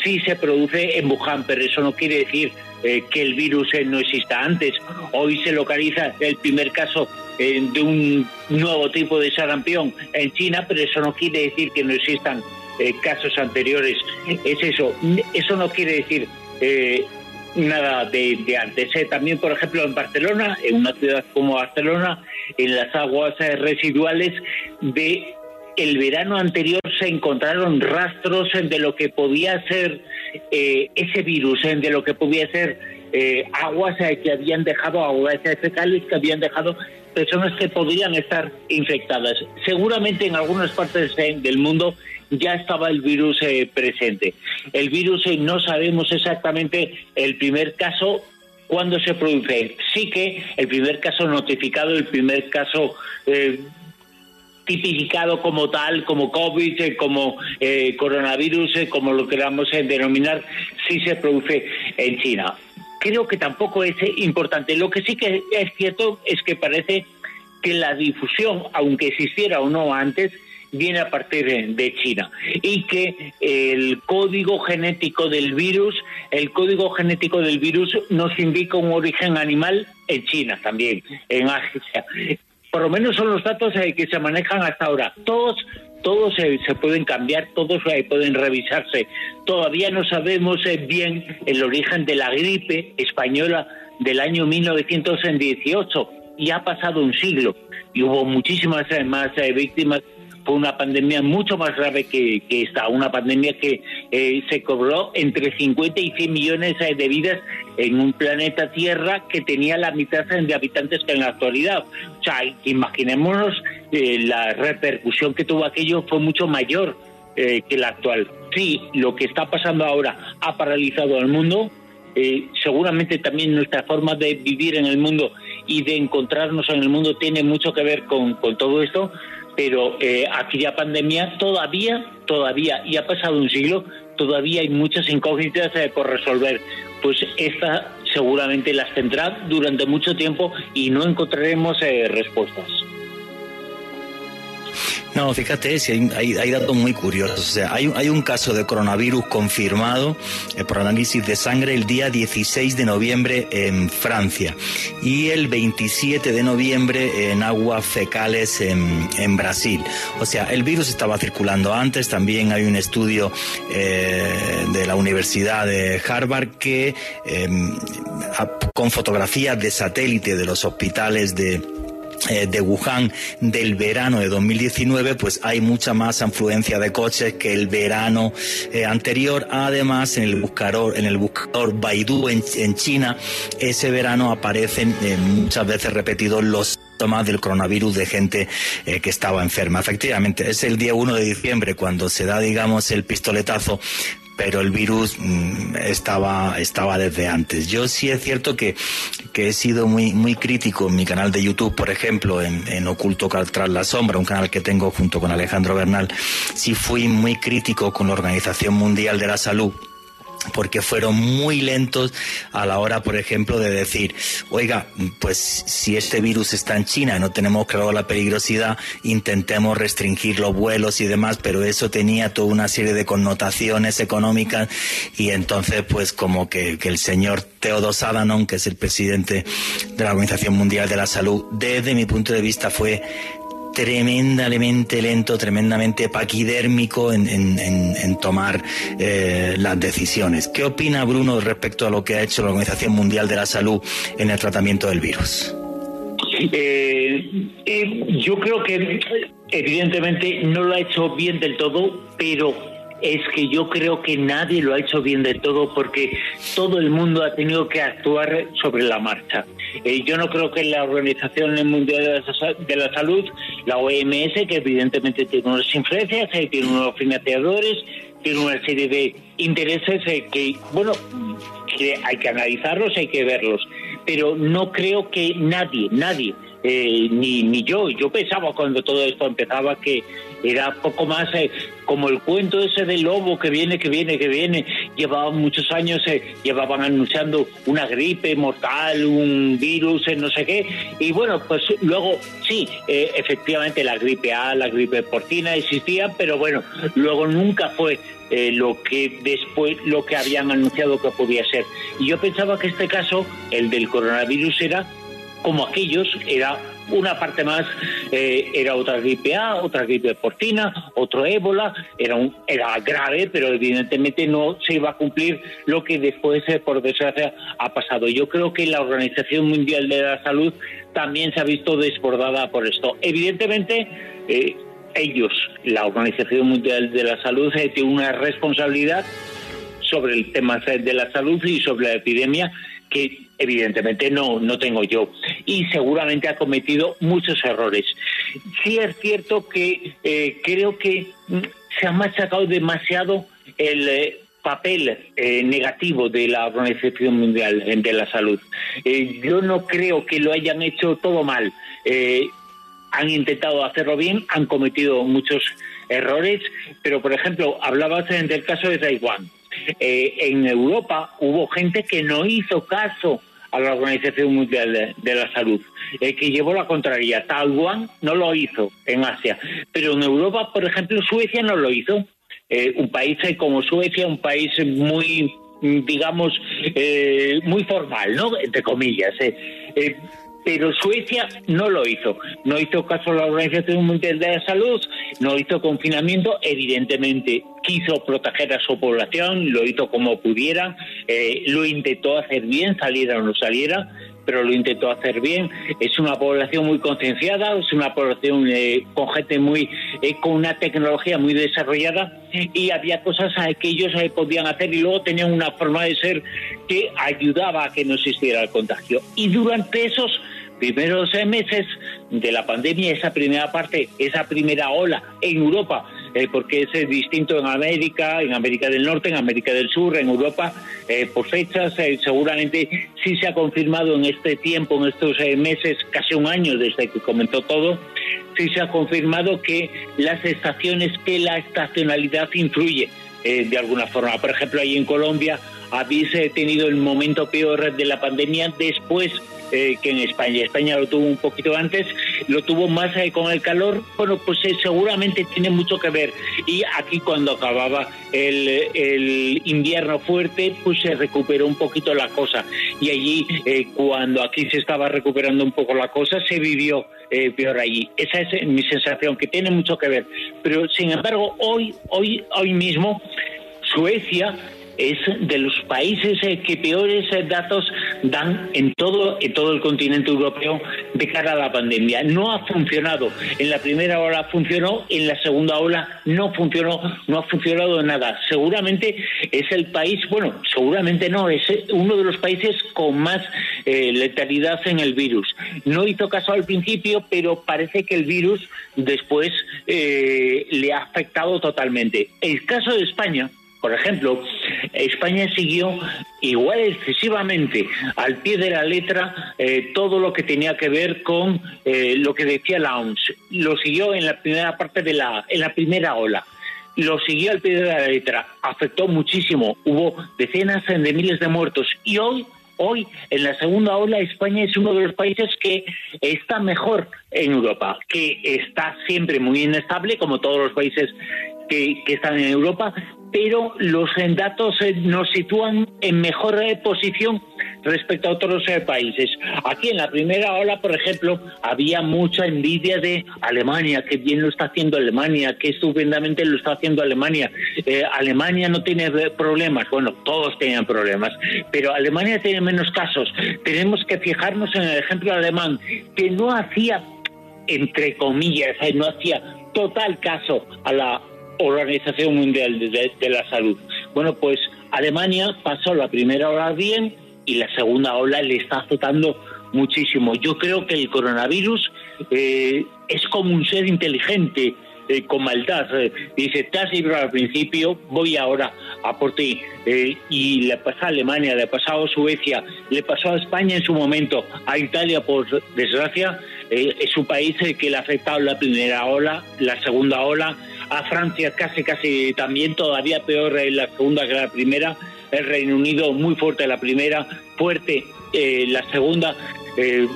[SPEAKER 4] sí se produce en Wuhan, pero eso no quiere decir eh, que el virus no exista antes. Hoy se localiza el primer caso de un nuevo tipo de sarampión en China, pero eso no quiere decir que no existan eh, casos anteriores. Es eso. Eso no quiere decir eh, nada de, antes. Eh, también, por ejemplo, en Barcelona, en una ciudad como Barcelona, en las aguas residuales de el verano anterior se encontraron rastros de lo que podía ser ese virus, de lo que podía ser aguas que habían dejado, aguas fecales que habían dejado personas que podrían estar infectadas. Seguramente en algunas partes del mundo ya estaba el virus eh, presente. El virus eh, no sabemos exactamente el primer caso cuándo se produce. Sí que el primer caso notificado, el primer caso eh, tipificado como tal, como COVID, como coronavirus, como lo queramos denominar, sí se produce en China creo que tampoco es importante. Lo que sí que es cierto es que parece que la difusión, aunque existiera o no antes, viene a partir de China y que el código genético del virus, el código genético del virus nos indica un origen animal en China también, en Asia. Por lo menos son los datos eh, que se manejan hasta ahora. Todos todos se, pueden cambiar, todos eh, pueden revisarse. Todavía no sabemos eh, bien el origen de la gripe española del año 1918 y ha pasado un siglo y hubo muchísimas eh, más víctimas fue una pandemia mucho más grave que, esta, una pandemia que eh, se cobró entre 50 y 100 millones eh, de vidas en un planeta Tierra que tenía la mitad de habitantes que en la actualidad. O sea, imaginémonos eh, la repercusión que tuvo aquello fue mucho mayor que la actual. Sí, lo que está pasando ahora ha paralizado al mundo, seguramente también nuestra forma de vivir en el mundo y de encontrarnos en el mundo tiene mucho que ver con, con todo esto, pero eh, aquella pandemia todavía, todavía, y ha pasado un siglo, todavía hay muchas incógnitas eh, por resolver. Pues esta seguramente las tendrá durante mucho tiempo y no encontraremos eh, respuestas.
[SPEAKER 1] No, fíjate, hay, hay, datos muy curiosos. O sea, hay, hay un caso de coronavirus confirmado eh, por análisis de sangre el día 16 de noviembre en Francia y el 27 de noviembre en aguas fecales en, Brasil. O sea, el virus estaba circulando antes. También hay un estudio eh, de la Universidad de Harvard que em, con fotografías de satélite de los hospitales de de Wuhan del verano de 2019, pues hay mucha más afluencia de coches que el verano eh, anterior. Además, en el buscador, en el buscador Baidu en, China, ese verano aparecen eh, muchas veces repetidos los síntomas del coronavirus de gente que estaba enferma. Efectivamente, es el día 1 de diciembre cuando se da, digamos, el pistoletazo pero el virus mm, estaba, estaba desde antes. Yo sí es cierto que, que he sido muy, muy crítico en mi canal de YouTube, por ejemplo, en, en Oculto tras la sombra, un canal que tengo junto con Alejandro Bernal, sí fui muy crítico con la Organización Mundial de la Salud porque fueron muy lentos a la hora, por ejemplo, de decir, oiga, pues si este virus está en China no tenemos claro la peligrosidad, intentemos restringir los vuelos y demás, pero eso tenía toda una serie de connotaciones económicas y entonces pues como que, el señor Teodos Adhanom, que es el presidente de la Organización Mundial de la Salud, desde mi punto de vista fue tremendamente lento, tremendamente paquidérmico en, tomar eh, las decisiones. ¿Qué opina Bruno respecto a lo que ha hecho la Organización Mundial de la Salud en el tratamiento del virus?
[SPEAKER 4] Eh, eh, yo creo que evidentemente no lo ha hecho bien del todo, pero es que yo creo que nadie lo ha hecho bien del todo porque todo el mundo ha tenido que actuar sobre la marcha. Eh, yo no creo que la Organización Mundial de la Salud, la OMS, que evidentemente tiene unas influencias, eh, tiene unos financiadores, tiene una serie de intereses eh, que, bueno, que hay que analizarlos, hay que verlos, pero no creo que nadie, nadie, ni, ni yo, yo pensaba cuando todo esto empezaba que era poco más eh, como el cuento ese del lobo que viene, que viene, que viene. Llevaban muchos años, eh, llevaban anunciando una gripe mortal, un virus, eh, no sé qué. Y bueno, pues luego sí, efectivamente la gripe A, la gripe porcina existían, pero bueno, luego nunca fue lo que después lo que habían anunciado que podía ser. Y yo pensaba que este caso, el del coronavirus, era como aquellos, era una parte más eh, era otra gripe A, otra gripe porcina, otro ébola, era, un, era grave, pero evidentemente no se iba a cumplir lo que después, eh, por desgracia, ha pasado. Yo creo que la Organización Mundial de la Salud también se ha visto desbordada por esto. Evidentemente, eh, ellos, la Organización Mundial de la Salud, tiene una responsabilidad sobre el tema de la salud y sobre la epidemia que evidentemente no, no tengo yo. Y seguramente ha cometido muchos errores. Sí es cierto que eh, creo que mm, se ha machacado demasiado el eh, papel eh, negativo de la Organización Mundial de la Salud. yo no creo que lo hayan hecho todo mal. han intentado hacerlo bien, han cometido muchos errores, pero por ejemplo, hablabas del caso de Taiwán. en Europa hubo gente que no hizo caso a la Organización Mundial de, la Salud, eh, que llevó la contraria. Taiwán no lo hizo en Asia, pero en Europa, por ejemplo, Suecia no lo hizo. Eh, un país como Suecia, un país muy digamos, eh, muy formal, ¿no? Entre comillas. Eh pero Suecia no lo hizo. No hizo caso a la Organización Mundial de la Salud, no hizo confinamiento, evidentemente quiso proteger a su población, lo hizo como pudiera, eh, lo intentó hacer bien, saliera o no saliera, pero lo intentó hacer bien. Es una población muy concienciada, es una población eh, con gente muy, eh, con una tecnología muy desarrollada y había cosas que ellos podían hacer y luego tenían una forma de ser que ayudaba a que no existiera el contagio. Y durante esos primeros meses de la pandemia, esa primera parte, esa primera ola en Europa, eh, porque es distinto en América, en América del Norte, en América del Sur, en Europa, eh, por fechas, eh, seguramente sí se ha confirmado en este tiempo, en estos meses, casi un año desde que comentó todo, sí se ha confirmado que las estaciones, que la estacionalidad influye de alguna forma. Por ejemplo, ahí en Colombia habéis tenido el momento peor de la pandemia después eh, que en España. España lo tuvo un poquito antes, lo tuvo más eh, con el calor. Bueno, pues eh, seguramente tiene mucho que ver. Y aquí cuando acababa el, el, invierno fuerte, pues se recuperó un poquito la cosa. Y allí, cuando aquí se estaba recuperando un poco la cosa, se vivió peor allí. Esa es mi sensación, que tiene mucho que ver. Pero sin embargo, hoy, hoy, hoy mismo, Suecia es de los países eh, que peores eh, datos dan en todo, en todo el continente europeo de cara a la pandemia. No ha funcionado. En la primera ola funcionó, en la segunda ola no funcionó, no ha funcionado nada. Seguramente es el país, bueno, seguramente no, es uno de los países con más eh, letalidad en el virus. No hizo caso al principio, pero parece que el virus después le ha afectado totalmente. El caso de España, por ejemplo, España siguió igual excesivamente al pie de la letra eh, todo lo que tenía que ver con eh, lo que decía la OMS. Lo siguió en la primera parte de la, en la primera ola. Lo siguió al pie de la letra. Afectó muchísimo. Hubo decenas de miles de muertos. Y hoy Hoy, en la segunda ola, España es uno de los países que está mejor en Europa, que está siempre muy inestable, como todos los países que, están en Europa, pero los datos eh, nos sitúan en mejor eh, posición respecto a otros eh, países. Aquí en la primera ola, por ejemplo, había mucha envidia de Alemania, que bien lo está haciendo Alemania, que estupendamente lo está haciendo Alemania. Alemania no tiene problemas, bueno, todos tenían problemas, pero Alemania tiene menos casos. Tenemos que fijarnos en el ejemplo alemán, que no hacía, entre comillas, no hacía total caso a la Organización Mundial de, la Salud. Bueno, pues Alemania pasó la primera ola bien y la segunda ola le está azotando muchísimo. Yo creo que el coronavirus eh, es como un ser inteligente, eh, con maldad. Eh, dice, te has librado al principio, voy ahora a por ti. y le pasó a Alemania, le pasado a Suecia, le pasó a España en su momento, a Italia, por desgracia, es un país que le ha afectado la primera ola, la segunda ola, a Francia casi, casi también, todavía peor en la segunda que la primera, el Reino Unido muy fuerte la primera, fuerte eh, la segunda. Eh,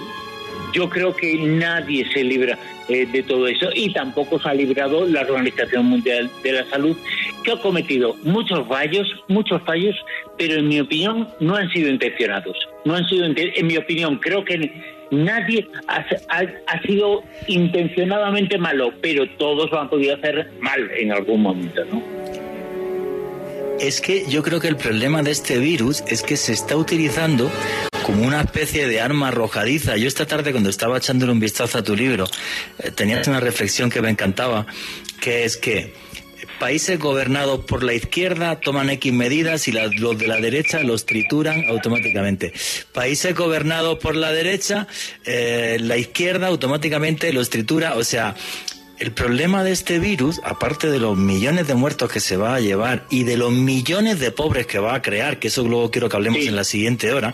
[SPEAKER 4] yo creo que nadie se libra eh, de todo eso y tampoco se ha librado la Organización Mundial de la Salud, que ha cometido muchos fallos, muchos fallos, pero en mi opinión no han sido intencionados. No han sido, en mi opinión, creo que nadie ha, sido intencionadamente malo, pero todos lo han podido hacer mal en algún momento, ¿no?
[SPEAKER 1] Es que yo creo que el problema de este virus es que se está utilizando como una especie de arma arrojadiza. Yo esta tarde cuando estaba echándole un vistazo a tu libro, eh, tenías una reflexión que me encantaba, que es que países gobernados por la izquierda toman X medidas y los de la derecha los trituran automáticamente. Países gobernados por la derecha, eh, la izquierda automáticamente los tritura. O sea, el problema de este virus, aparte de los millones de muertos que se va a llevar y de los millones de pobres que va a crear, que eso luego quiero que hablemos en la siguiente hora,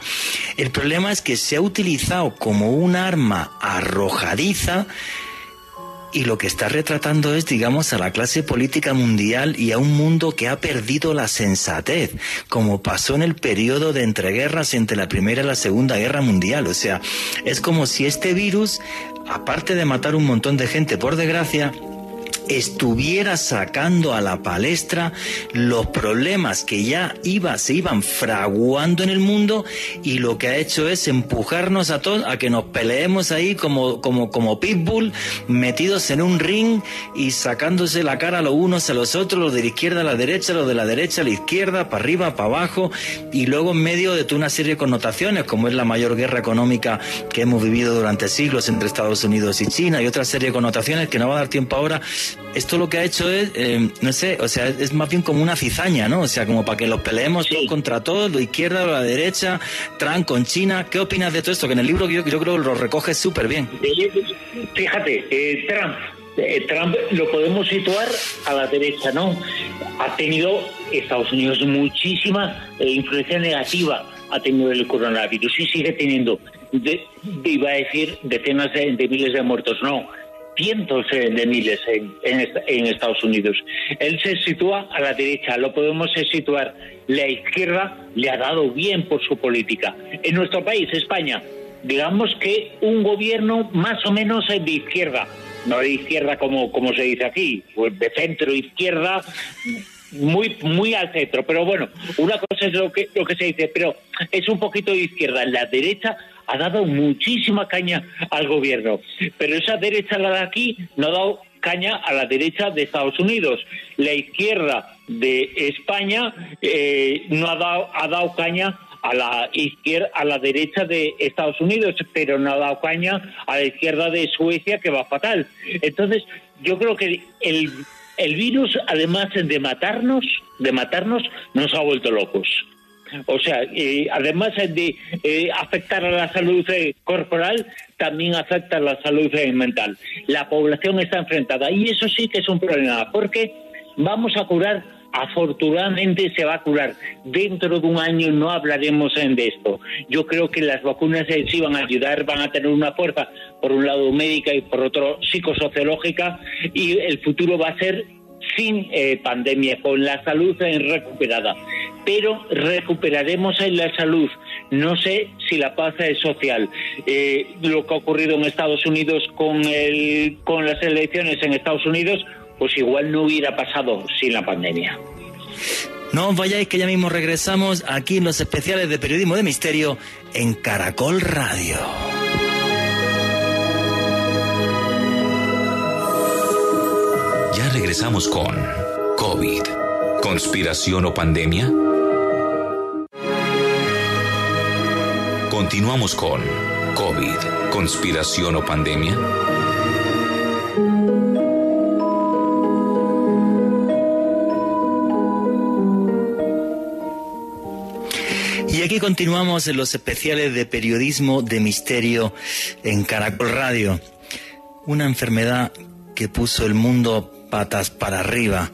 [SPEAKER 1] el problema es que se ha utilizado como un arma arrojadiza y lo que está retratando es, digamos, a la clase política mundial y a un mundo que ha perdido la sensatez, como pasó en el periodo de entreguerras entre la Primera y la Segunda Guerra Mundial. O sea, es como si este virus, aparte de matar un montón de gente, por desgracia, estuviera sacando a la palestra los problemas que ya iba, se iban fraguando en el mundo y lo que ha hecho es empujarnos a todos a que nos peleemos ahí como, como, como pitbull, metidos en un ring y sacándose la cara los unos a los otros, los de la izquierda a la derecha, los de la derecha a la izquierda, para arriba, para abajo, y luego en medio de toda una serie de connotaciones, como es la mayor guerra económica que hemos vivido durante siglos entre Estados Unidos y China, y otra serie de connotaciones que no va a dar tiempo ahora esto lo que ha hecho es, eh, no sé, o sea, es más bien como una cizaña, ¿no? O sea, como para que los peleemos todos contra todos, la izquierda la derecha, Trump con China. ¿Qué opinas de todo esto? Que en el libro yo, yo creo que lo recoge súper bien.
[SPEAKER 4] Fíjate, eh, Trump, eh, Trump lo podemos situar a la derecha, ¿no? Ha tenido Estados Unidos muchísima influencia negativa, ha tenido el coronavirus y sigue teniendo, iba a decir, decenas de miles de muertos, no cientos eh, de miles en, en, Estados Unidos. Él se sitúa a la derecha, lo podemos situar. La izquierda le ha dado bien por su política. En nuestro país, España, digamos que un gobierno más o menos de izquierda, no de izquierda como, como se dice aquí, pues de centro izquierda, muy muy al centro, pero bueno, una cosa es lo que lo que se dice, pero es un poquito de izquierda. En la derecha ha dado muchísima caña al gobierno, pero esa derecha la de aquí no ha dado caña a la derecha de Estados Unidos. La izquierda de España eh, no ha dado, ha dado caña a la izquierda, a la derecha de Estados Unidos, pero no ha dado caña a la izquierda de Suecia, que va fatal. Entonces, yo creo que el, el virus, además de matarnos, de matarnos, nos ha vuelto locos. O sea, además de eh, afectar a la salud eh, corporal, también afecta a la salud eh, mental. La población está enfrentada y eso sí que es un problema, porque vamos a curar afortunadamente se va a curar. Dentro de un año no hablaremos de esto. Yo creo que las vacunas sí van a ayudar, van a tener una fuerza, por un lado médica y por otro psicosociológica, y el futuro va a ser sin pandemia, con la salud recuperada pero recuperaremos en la salud. No sé si la paz es social. Eh, lo que ha ocurrido en Estados Unidos con, el, con las elecciones en Estados Unidos, pues igual no hubiera pasado sin la pandemia.
[SPEAKER 1] No os vayáis que ya mismo regresamos aquí en los especiales de Periodismo de Misterio en Caracol Radio.
[SPEAKER 2] Regresamos con COVID, conspiración o pandemia. Continuamos con COVID, conspiración o pandemia.
[SPEAKER 1] Y aquí continuamos en los especiales de periodismo de misterio en Caracol Radio. Una enfermedad que puso el mundo patas para arriba.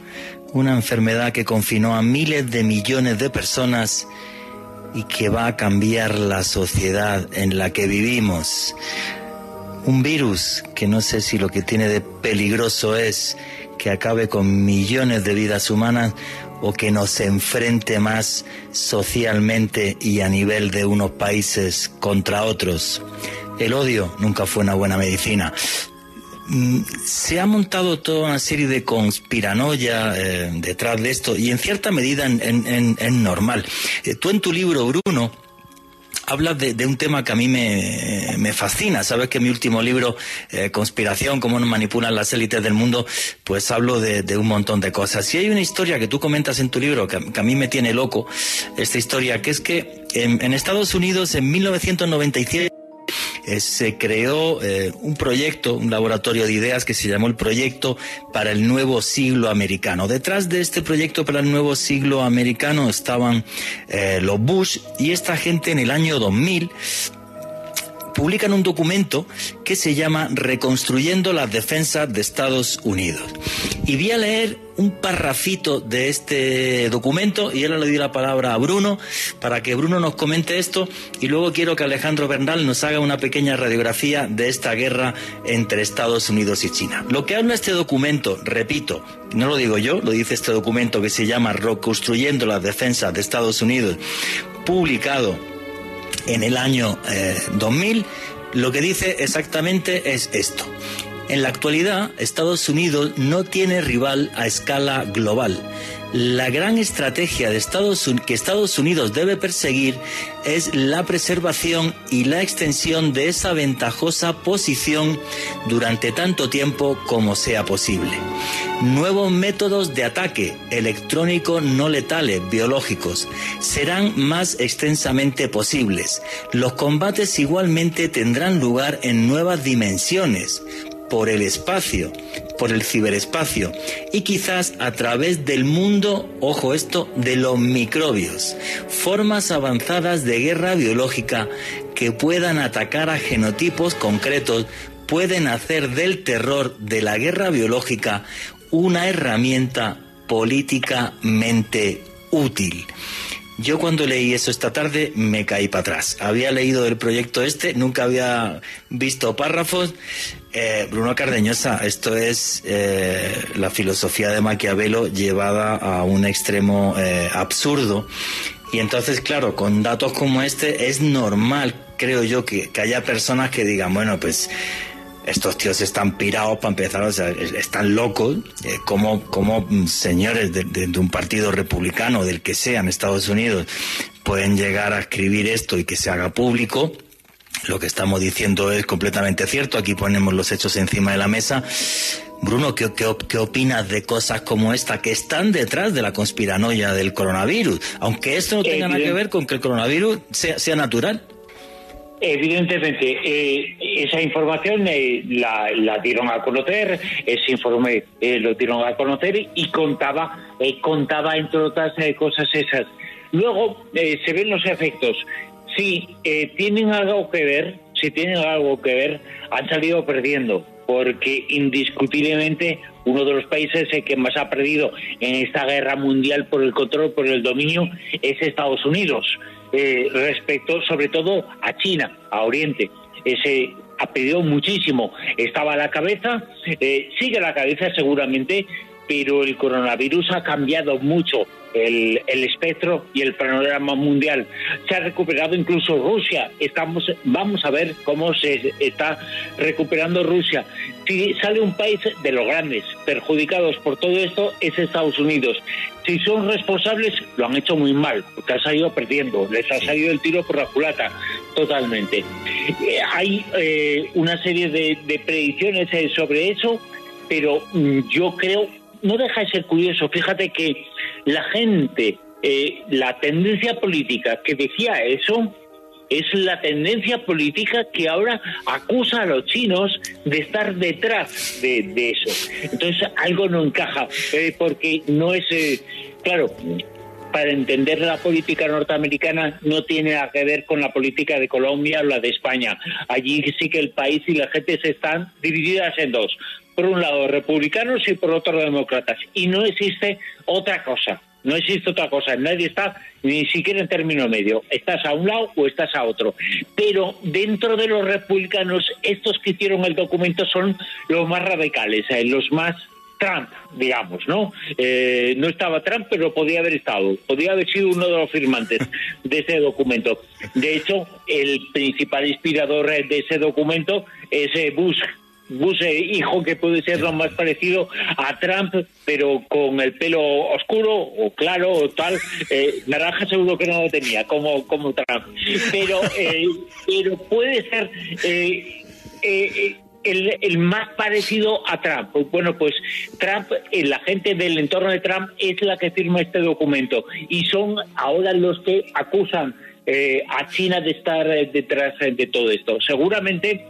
[SPEAKER 1] Una enfermedad que confinó a miles de millones de personas y que va a cambiar la sociedad en la que vivimos. Un virus que no sé si lo que tiene de peligroso es que acabe con millones de vidas humanas o que nos enfrente más socialmente y a nivel de unos países contra otros. El odio nunca fue una buena medicina. Mm, se ha montado toda una serie de conspiranoia eh, detrás de esto y en cierta medida es normal. Eh, tú en tu libro, Bruno, hablas de, un tema que a mí me, fascina. Sabes que mi último libro, eh, Conspiración, cómo nos manipulan las élites del mundo, pues hablo de, un montón de cosas. Y hay una historia que tú comentas en tu libro que, a mí me tiene loco, esta historia, que es que en, en Estados Unidos en 1997 eh, se creó eh, un proyecto, un laboratorio de ideas que se llamó el Proyecto para el Nuevo Siglo Americano. Detrás de este proyecto para el Nuevo Siglo Americano estaban eh, los Bush y esta gente en el año 2000 publican un documento que se llama Reconstruyendo las defensas de Estados Unidos. Y voy a leer un parrafito de este documento y ahora le doy la palabra a Bruno para que Bruno nos comente esto y luego quiero que Alejandro Bernal nos haga una pequeña radiografía de esta guerra entre Estados Unidos y China. Lo que habla este documento, repito, no lo digo yo, lo dice este documento que se llama Reconstruyendo las defensas de Estados Unidos, publicado en el año 2000, eh, lo que dice exactamente es esto. En la actualidad, Estados Unidos no tiene rival a escala global. La gran estrategia que Estados Unidos debe perseguir es la preservación y la extensión de esa ventajosa posición durante tanto tiempo como sea posible. Nuevos métodos de ataque electrónico no letales biológicos serán más extensamente posibles. Los combates igualmente tendrán lugar en nuevas dimensiones por el espacio, por el ciberespacio y quizás a través del mundo, ojo esto, de los microbios, formas avanzadas de guerra biológica que puedan atacar a genotipos concretos pueden hacer del terror de la guerra biológica una herramienta políticamente útil. Yo cuando leí eso esta tarde me caí para atrás. Había leído el proyecto este, nunca había visto párrafos. Eh, Bruno Cardeñosa, esto es eh, la filosofía de Maquiavelo llevada a un extremo eh, absurdo. Y entonces, claro, con datos como este es normal, creo yo, que, haya personas que digan, bueno, pues estos tíos están pirados para empezar, o sea, están locos, eh, como, señores de, un partido republicano, del que sea en Estados Unidos, pueden llegar a escribir esto y que se haga público. Lo que estamos diciendo es completamente cierto, aquí ponemos los hechos encima de la mesa. Bruno, ¿qué, qué, opinas de cosas como esta que están detrás de la conspiranoia del coronavirus? Aunque esto no tenga nada que ver con que el coronavirus sea, sea natural.
[SPEAKER 4] Evidentemente, eh, esa información eh, la, dieron a conocer, ese informe eh, lo dieron a conocer y contaba, contaba entre otras cosas esas. Luego se ven los efectos. Si tienen algo que ver, si tienen algo que ver, han salido perdiendo, porque indiscutiblemente uno de los países que más ha perdido en esta guerra mundial por el control, por el dominio, es Estados Unidos. Eh, respecto sobre todo a China, a Oriente. Ese ha pedido muchísimo, estaba a la cabeza, eh, sigue a la cabeza seguramente, pero el coronavirus ha cambiado mucho el, espectro y el panorama mundial. Se ha recuperado incluso Rusia. Estamos, vamos a ver cómo se está recuperando Rusia. Si sale un país de los grandes perjudicados por todo esto, es Estados Unidos. Si son responsables, lo han hecho muy mal, porque han salido perdiendo, les ha salido el tiro por la culata, totalmente. Eh, hay eh, una serie de, predicciones eh, sobre eso, pero mm, yo creo no deja de ser curioso. Fíjate que la gente, eh, la tendencia política que decía eso, es la tendencia política que ahora acusa a los chinos de estar detrás de, eso. Entonces algo no encaja, eh, porque no es, eh, claro, para entender la política norteamericana no tiene nada que ver con la política de Colombia o la de España. Allí sí que el país y la gente se están divididas en dos por un lado republicanos y por otro demócratas. Y no existe otra cosa, no existe otra cosa. Nadie está ni siquiera en término medio. Estás a un lado o estás a otro. Pero dentro de los republicanos, estos que hicieron el documento son los más radicales, eh, los más Trump, digamos, ¿no? Eh, no estaba Trump, pero podía haber estado, podía haber sido uno de los firmantes de ese documento. De hecho, el principal inspirador de ese documento es eh, Bush, Bush hijo que puede ser lo más parecido a Trump, pero con el pelo oscuro o claro o tal, eh, naranja seguro que no lo tenía, como, como Trump. Pero, eh, pero puede ser eh, el, el, más parecido a Trump. Bueno, pues Trump, la gente del entorno de Trump es la que firma este documento y son ahora los que acusan a China de estar detrás de todo esto. Seguramente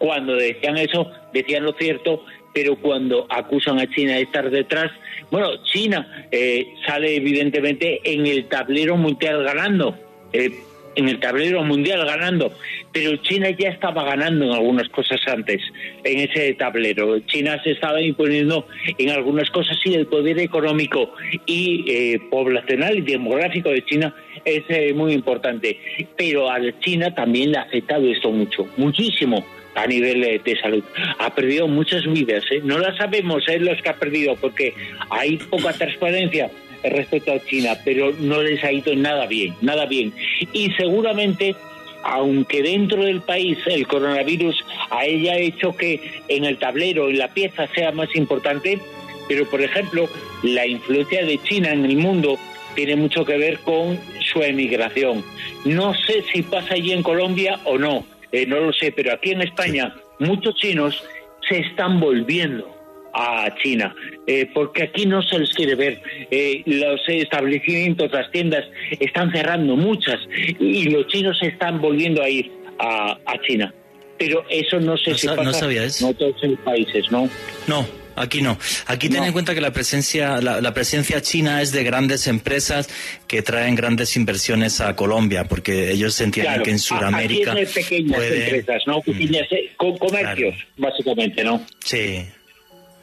[SPEAKER 4] cuando decían eso, decían lo cierto, pero cuando acusan a China de estar detrás, bueno, China eh, sale evidentemente en el tablero mundial ganando, eh, en el tablero mundial ganando, pero China ya estaba ganando en algunas cosas antes, en ese tablero. China se estaba imponiendo en algunas cosas y el poder económico y eh, poblacional y demográfico de China es muy importante, pero a China también le ha afectado esto mucho, muchísimo a nivel de salud. Ha perdido muchas vidas, ¿eh? no las sabemos ¿eh? los que ha perdido porque hay poca transparencia respecto a China, pero no les ha ido nada bien, nada bien. Y seguramente, aunque dentro del país el coronavirus a ella ha hecho que en el tablero, en la pieza sea más importante, pero por ejemplo, la influencia de China en el mundo tiene mucho que ver con su emigración. No sé si pasa allí en Colombia o no, eh, no lo sé, pero aquí en España muchos chinos se están volviendo a China, eh, porque aquí no se les quiere ver. Eh, los establecimientos, las tiendas están cerrando muchas y los chinos se están volviendo a ir a, China. Pero eso no sé si pasa en otros países, ¿no?
[SPEAKER 1] No, Aquí no. Aquí ten en cuenta que la presencia, la, presencia china es de grandes empresas que traen grandes inversiones a Colombia, porque ellos entienden que en Sudamérica.
[SPEAKER 4] Aquí pequeñas empresas, ¿no? Pequeñas, eh, comercios, básicamente, ¿no?
[SPEAKER 1] Sí.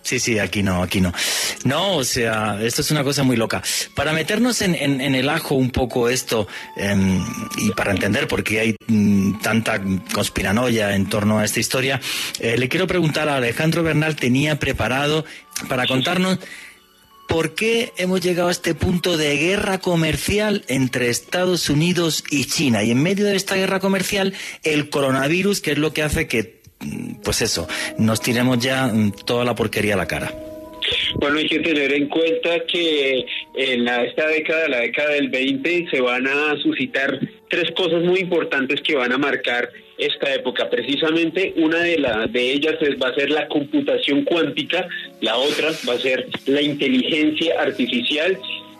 [SPEAKER 1] Sí, sí, aquí no, aquí no. No, o sea, esto es una cosa muy loca. Para meternos en, el ajo un poco esto em, y para entender por qué hay mm, tanta conspiranoia en torno a esta historia, eh, le quiero preguntar a Alejandro Bernal, tenía preparado para contarnos por qué hemos llegado a este punto de guerra comercial entre Estados Unidos y China. Y en medio de esta guerra comercial, el coronavirus, que es lo que hace que pues eso, nos tiremos ya mm, toda la porquería a la cara.
[SPEAKER 3] Bueno, hay que tener en cuenta que en esta década, la década del 20, se van a suscitar tres cosas muy importantes que van a marcar esta época. Precisamente una de, la, de ellas va a ser la computación cuántica, la otra va a ser la inteligencia artificial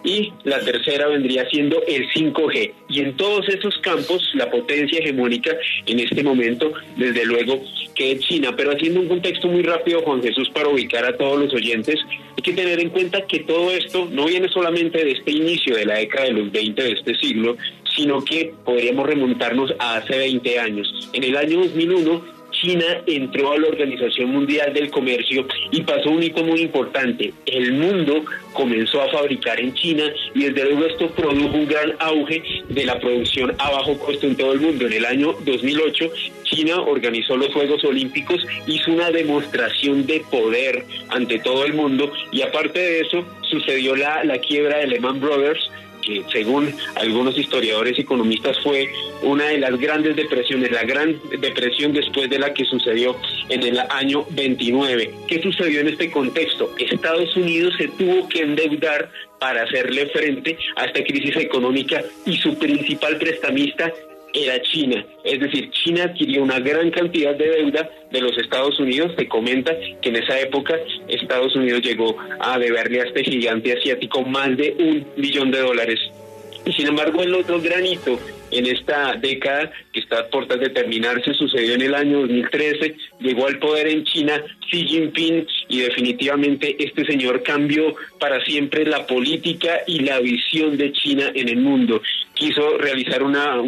[SPEAKER 3] y la tercera vendría siendo el 5G. Y en todos esos campos, la potencia hegemónica en este momento, desde luego, que es China. Pero haciendo un contexto muy rápido, Juan Jesús, para ubicar a todos los oyentes, hay que tener en cuenta que todo esto no viene solamente de este inicio de la década de los 20 de este siglo, sino que podríamos remontarnos a hace 20 años. En el año 2001, China entró a la Organización Mundial del Comercio y pasó un hito muy importante. El mundo comenzó a fabricar en China y desde luego esto produjo un gran auge de la producción a bajo costo en todo el mundo. En el año 2008, China organizó los Juegos Olímpicos, hizo una demostración de poder ante todo el mundo y aparte de eso sucedió la, quiebra de Lehman Brothers que según algunos historiadores y economistas fue una de las grandes depresiones, la gran depresión después de la que sucedió en el año 29. ¿Qué sucedió en este contexto? Estados Unidos se tuvo que endeudar para hacerle frente a esta crisis económica y su principal prestamista era China. Es decir, China adquirió una gran cantidad de deuda de los Estados Unidos. Se comenta que en esa época Estados Unidos llegó a deberle a este gigante asiático más de un billón de dólares. Y sin embargo, el otro granito en esta década que está a puertas de terminarse sucedió en el año 2013, llegó al poder en China Xi Jinping y definitivamente este señor cambió para siempre la política y la visión de China en el mundo. Quiso realizar una,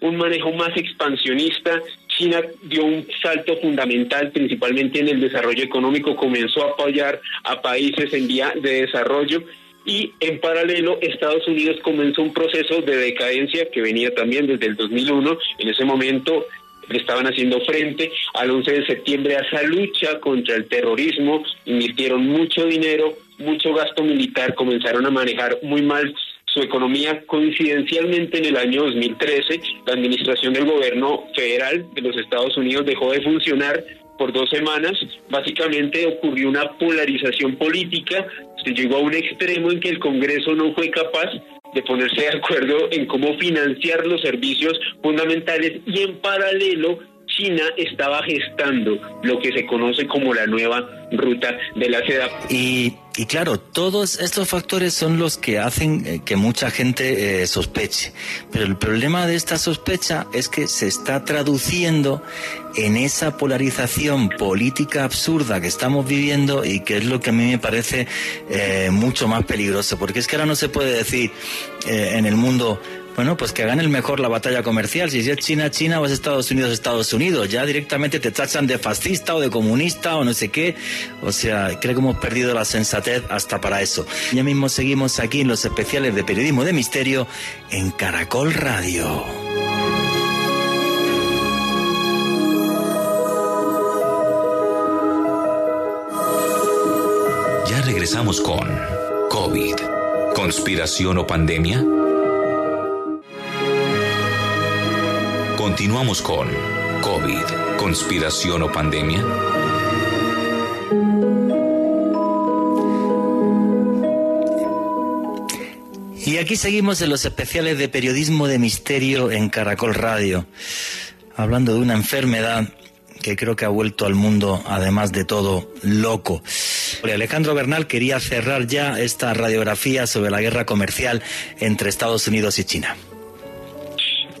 [SPEAKER 3] un manejo más expansionista. China dio un salto fundamental, principalmente en el desarrollo económico, comenzó a apoyar a países en vía de desarrollo y en paralelo Estados Unidos comenzó un proceso de decadencia que venía también desde el 2001. En ese momento le estaban haciendo frente al 11 de septiembre a esa lucha contra el terrorismo, invirtieron mucho dinero, mucho gasto militar, comenzaron a manejar muy mal su economía. Coincidencialmente, en el año 2013, la administración del gobierno federal de los Estados Unidos dejó de funcionar por dos semanas. Básicamente ocurrió una polarización política, se llegó a un extremo en que el Congreso no fue capaz de ponerse de acuerdo en cómo financiar los servicios fundamentales y en paralelo China estaba gestando lo que se conoce como la nueva ruta de la seda.
[SPEAKER 1] Y, claro, todos estos factores son los que hacen eh, que mucha gente eh, sospeche. Pero el problema de esta sospecha es que se está traduciendo en esa polarización política absurda que estamos viviendo y que es lo que a mí me parece eh, mucho más peligroso. Porque es que ahora no se puede decir en el mundo bueno, pues que el mejor la batalla comercial. Si es China, China o es Estados Unidos, Estados Unidos. Ya directamente te tachan de fascista o de comunista o no sé qué. O sea, creo que hemos perdido la sensatez hasta para eso. Ya mismo seguimos aquí en los especiales de periodismo de misterio en Caracol Radio.
[SPEAKER 2] Ya regresamos con COVID. ¿Conspiración o pandemia? Continuamos con COVID, conspiración o pandemia.
[SPEAKER 1] Y aquí seguimos en los especiales de periodismo de misterio en Caracol Radio, hablando de una enfermedad que creo que ha vuelto al mundo, además de todo, loco. Alejandro Bernal quería cerrar ya esta radiografía sobre la guerra comercial entre Estados Unidos y China.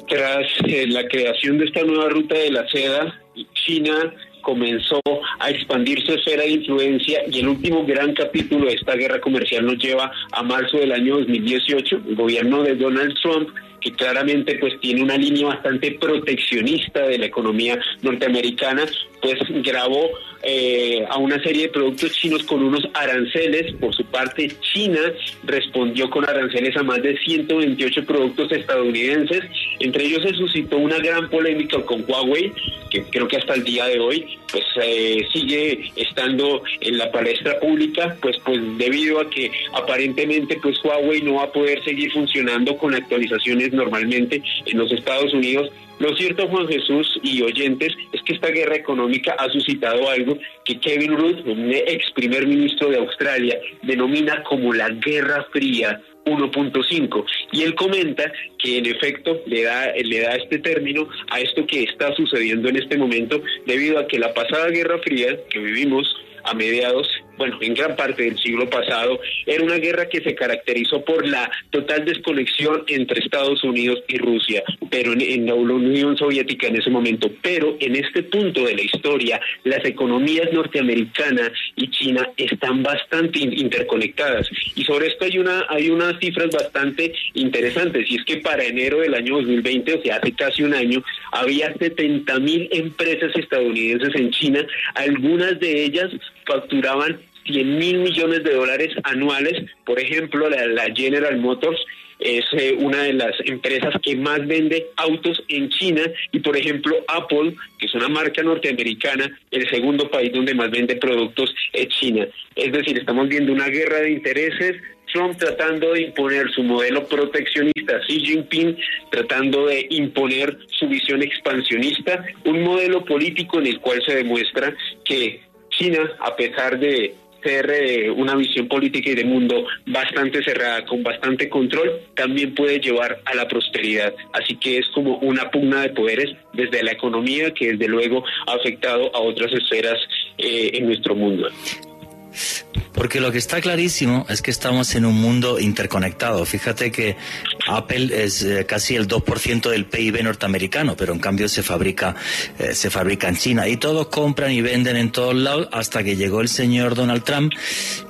[SPEAKER 3] Tras eh, la creación de esta nueva ruta de la seda, China comenzó a expandir su esfera de influencia y el último gran capítulo de esta guerra comercial nos lleva a marzo del año 2018. El gobierno de Donald Trump que claramente pues tiene una línea bastante proteccionista de la economía norteamericana, pues grabó eh, a una serie de productos chinos con unos aranceles. Por su parte, China respondió con aranceles a más de 128 productos estadounidenses. Entre ellos se suscitó una gran polémica con Huawei, que creo que hasta el día de hoy pues eh, sigue estando en la palestra pública, pues pues debido a que aparentemente pues Huawei no va a poder seguir funcionando con actualizaciones normalmente en los Estados Unidos. Lo cierto, Juan Jesús y oyentes, es que esta guerra económica ha suscitado algo que Kevin Rudd, ex primer ministro de Australia, denomina como la Guerra Fría 1.5 y él comenta que en efecto le da le da este término a esto que está sucediendo en este momento debido a que la pasada Guerra Fría que vivimos a mediados bueno, en gran parte del siglo pasado, era una guerra que se caracterizó por la total desconexión entre Estados Unidos y Rusia, pero en, la Unión Soviética en ese momento. Pero en este punto de la historia, las economías norteamericana y China están bastante interconectadas. Y sobre esto hay una hay unas cifras bastante interesantes, y es que para enero del año 2020, o sea, hace casi un año, había 70 mil empresas estadounidenses en China, algunas de ellas facturaban 100 mil millones de dólares anuales. Por ejemplo, la, General Motors es eh, una de las empresas que más vende autos en China y por ejemplo Apple, que es una marca norteamericana, el segundo país donde más vende productos es China. Es decir, estamos viendo una guerra de intereses, Trump tratando de imponer su modelo proteccionista, Xi Jinping tratando de imponer su visión expansionista, un modelo político en el cual se demuestra que China, a pesar de ser eh, una visión política y de mundo bastante cerrada, con bastante control, también puede llevar a la prosperidad. Así que es como una pugna de poderes desde la economía que desde luego ha afectado a otras esferas eh, en nuestro mundo.
[SPEAKER 1] Porque lo que está clarísimo es que estamos en un mundo interconectado. Fíjate que Apple es eh, casi el 2% del PIB norteamericano, pero en cambio se fabrica, eh, se fabrica en China. Y todos compran y venden en todos lados hasta que llegó el señor Donald Trump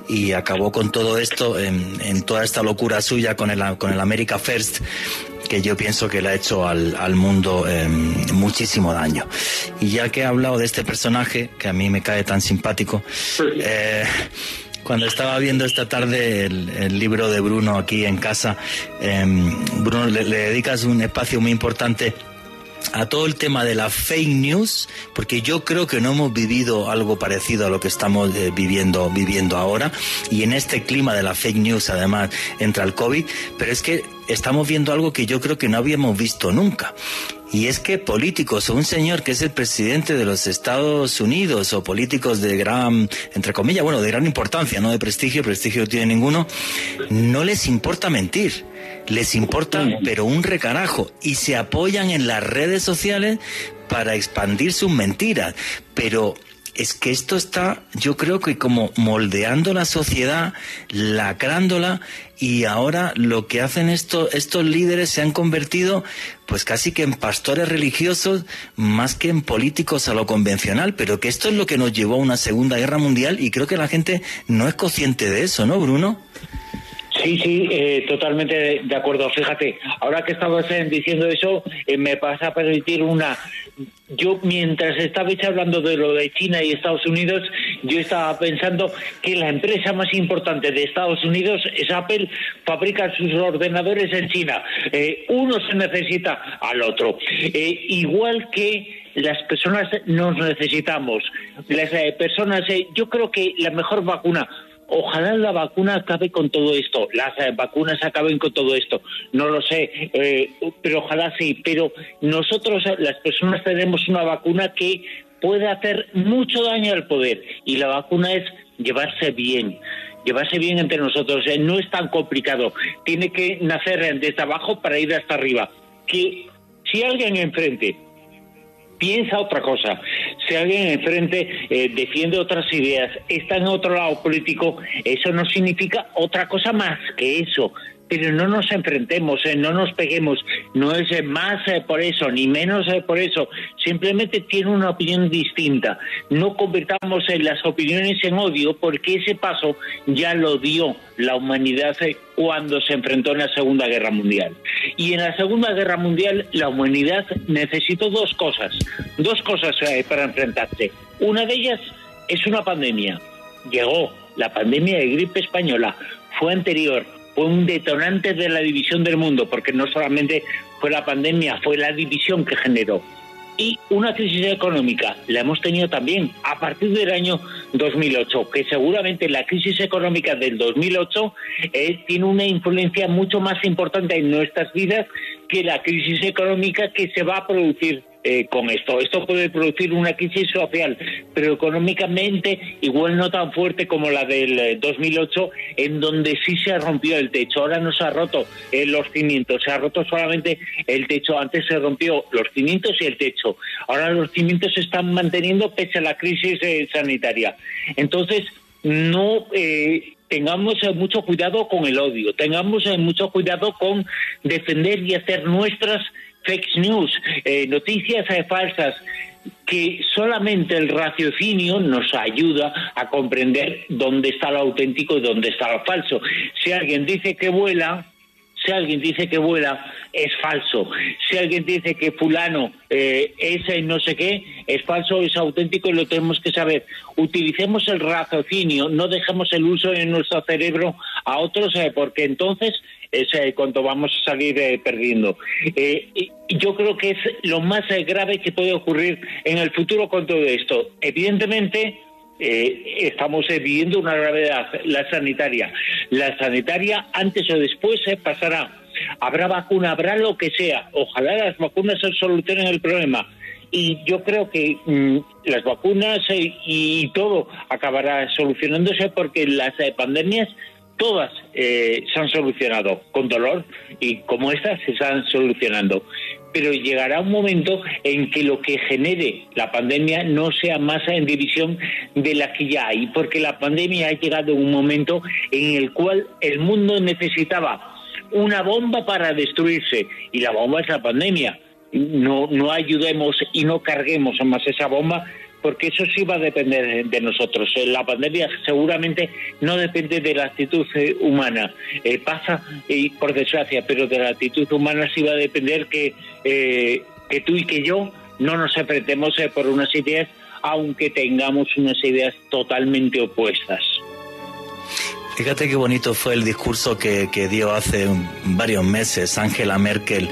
[SPEAKER 1] y acabó con todo esto en, toda esta locura suya con el, con el America First que yo pienso que le ha hecho al, al mundo em, muchísimo daño. Y ya que he hablado de este personaje, que a mí me cae tan simpático, eh, cuando estaba viendo esta tarde el, libro de Bruno aquí en casa, em, Bruno, le, dedicas un espacio muy importante a todo el tema de la fake news, porque yo creo que no hemos vivido algo parecido a lo que estamos eh, viviendo, viviendo ahora, y en este clima de la fake news además entra el COVID, pero es que estamos viendo algo que yo creo que no habíamos visto nunca. Y es que políticos o un señor que es el presidente de los Estados Unidos o políticos de gran, entre comillas, bueno, de gran importancia, no de prestigio, prestigio no tiene ninguno, no les importa mentir. Les importa, pero un recarajo. Y se apoyan en las redes sociales para expandir sus mentiras. Pero es que esto está, yo creo que como moldeando la sociedad, lacrándola, y ahora lo que hacen estos, estos líderes se han convertido pues casi que en pastores religiosos más que en políticos a lo convencional, pero que esto es lo que nos llevó a una segunda guerra mundial y creo que la gente no es consciente de eso, ¿no, Bruno?
[SPEAKER 4] Sí, sí, eh, totalmente de acuerdo. Fíjate, ahora que estabas diciendo eso, eh, me pasa a permitir una... Yo, mientras estabais hablando de lo de China y Estados Unidos, yo estaba pensando que la empresa más importante de Estados Unidos es Apple, fabrica sus ordenadores en China. Eh, uno se necesita al otro. igual que las personas nos necesitamos. Las personas, yo creo que la mejor vacuna Ojalá la vacuna acabe con todo esto, las eh, vacunas acaben con todo esto, no lo sé, eh, pero ojalá sí, pero nosotros eh, las personas tenemos una vacuna que puede hacer mucho daño al poder y la vacuna es llevarse bien, llevarse bien entre nosotros, no es tan complicado, tiene que nacer desde abajo para ir hasta arriba, que si alguien enfrente piensa otra cosa. Si alguien enfrente eh, defiende otras ideas, está en otro lado político, eso no significa otra cosa más que eso pero no nos enfrentemos, eh, no nos peguemos, no es eh, más eh, por eso, ni menos por eso, simplemente tiene una opinión distinta. No convirtamos las opiniones en odio porque ese paso ya lo dio la humanidad cuando se enfrentó en la Segunda Guerra Mundial. Y en la Segunda Guerra Mundial la humanidad necesitó dos cosas, dos cosas para enfrentarse. Una de ellas es una pandemia. Llegó la pandemia de gripe española, fue anterior, fue un detonante de la división del mundo, porque no solamente fue la pandemia, fue la división que generó. Y una crisis económica la hemos tenido también a partir del año 2008, que seguramente la crisis económica del 2008 eh, tiene una influencia mucho más importante en nuestras vidas que la crisis económica que se va a producir eh, con esto. Esto puede producir una crisis social, pero económicamente igual no tan fuerte como la del 2008, eh, en donde sí se rompió el techo. Ahora no se ha roto eh, los cimientos, se ha roto solamente el techo. Antes se rompió los cimientos y el techo. Ahora los cimientos se están manteniendo pese a la crisis sanitaria. Entonces, no eh, tengamos mucho cuidado con el odio, tengamos mucho cuidado con defender y hacer nuestras fake news, noticias falsas, que solamente el raciocinio nos ayuda a comprender dónde está lo auténtico y dónde está lo falso. Si alguien dice que vuela, si alguien dice que vuela, es falso. Si alguien dice que fulano eh, es no sé qué, es falso, es auténtico y lo tenemos que saber. Utilicemos el raciocinio, no dejemos el uso en nuestro cerebro a otros, eh, porque entonces es eh, cuando vamos a salir eh, perdiendo. Y yo creo que es lo más grave que puede ocurrir en el futuro con todo esto. Evidentemente, eh, estamos viviendo una gravedad, la sanitaria. La sanitaria antes o después pasará. Habrá vacuna, habrá lo que sea. Ojalá las vacunas solucionen el problema. Y yo creo que mm, las vacunas eh, y todo acabará solucionándose porque las eh, pandemias todas se han solucionado con dolor y como estas se están solucionando pero llegará un momento en que lo que genere la pandemia no sea más en división de la que ya hay, porque la pandemia ha llegado en un momento en el cual el mundo necesitaba una bomba para destruirse y la bomba es la pandemia. No, no ayudemos y no carguemos más esa bomba porque eso sí va a depender de nosotros. Eh, la pandemia seguramente no depende de la actitud eh, humana, eh, pasa y por desgracia, pero de la actitud humana sí va a depender que, tú y que yo no nos enfrentemos por unas ideas, aunque tengamos unas ideas totalmente opuestas.
[SPEAKER 1] Fíjate qué bonito fue el discurso que, que, dio hace varios meses Angela Merkel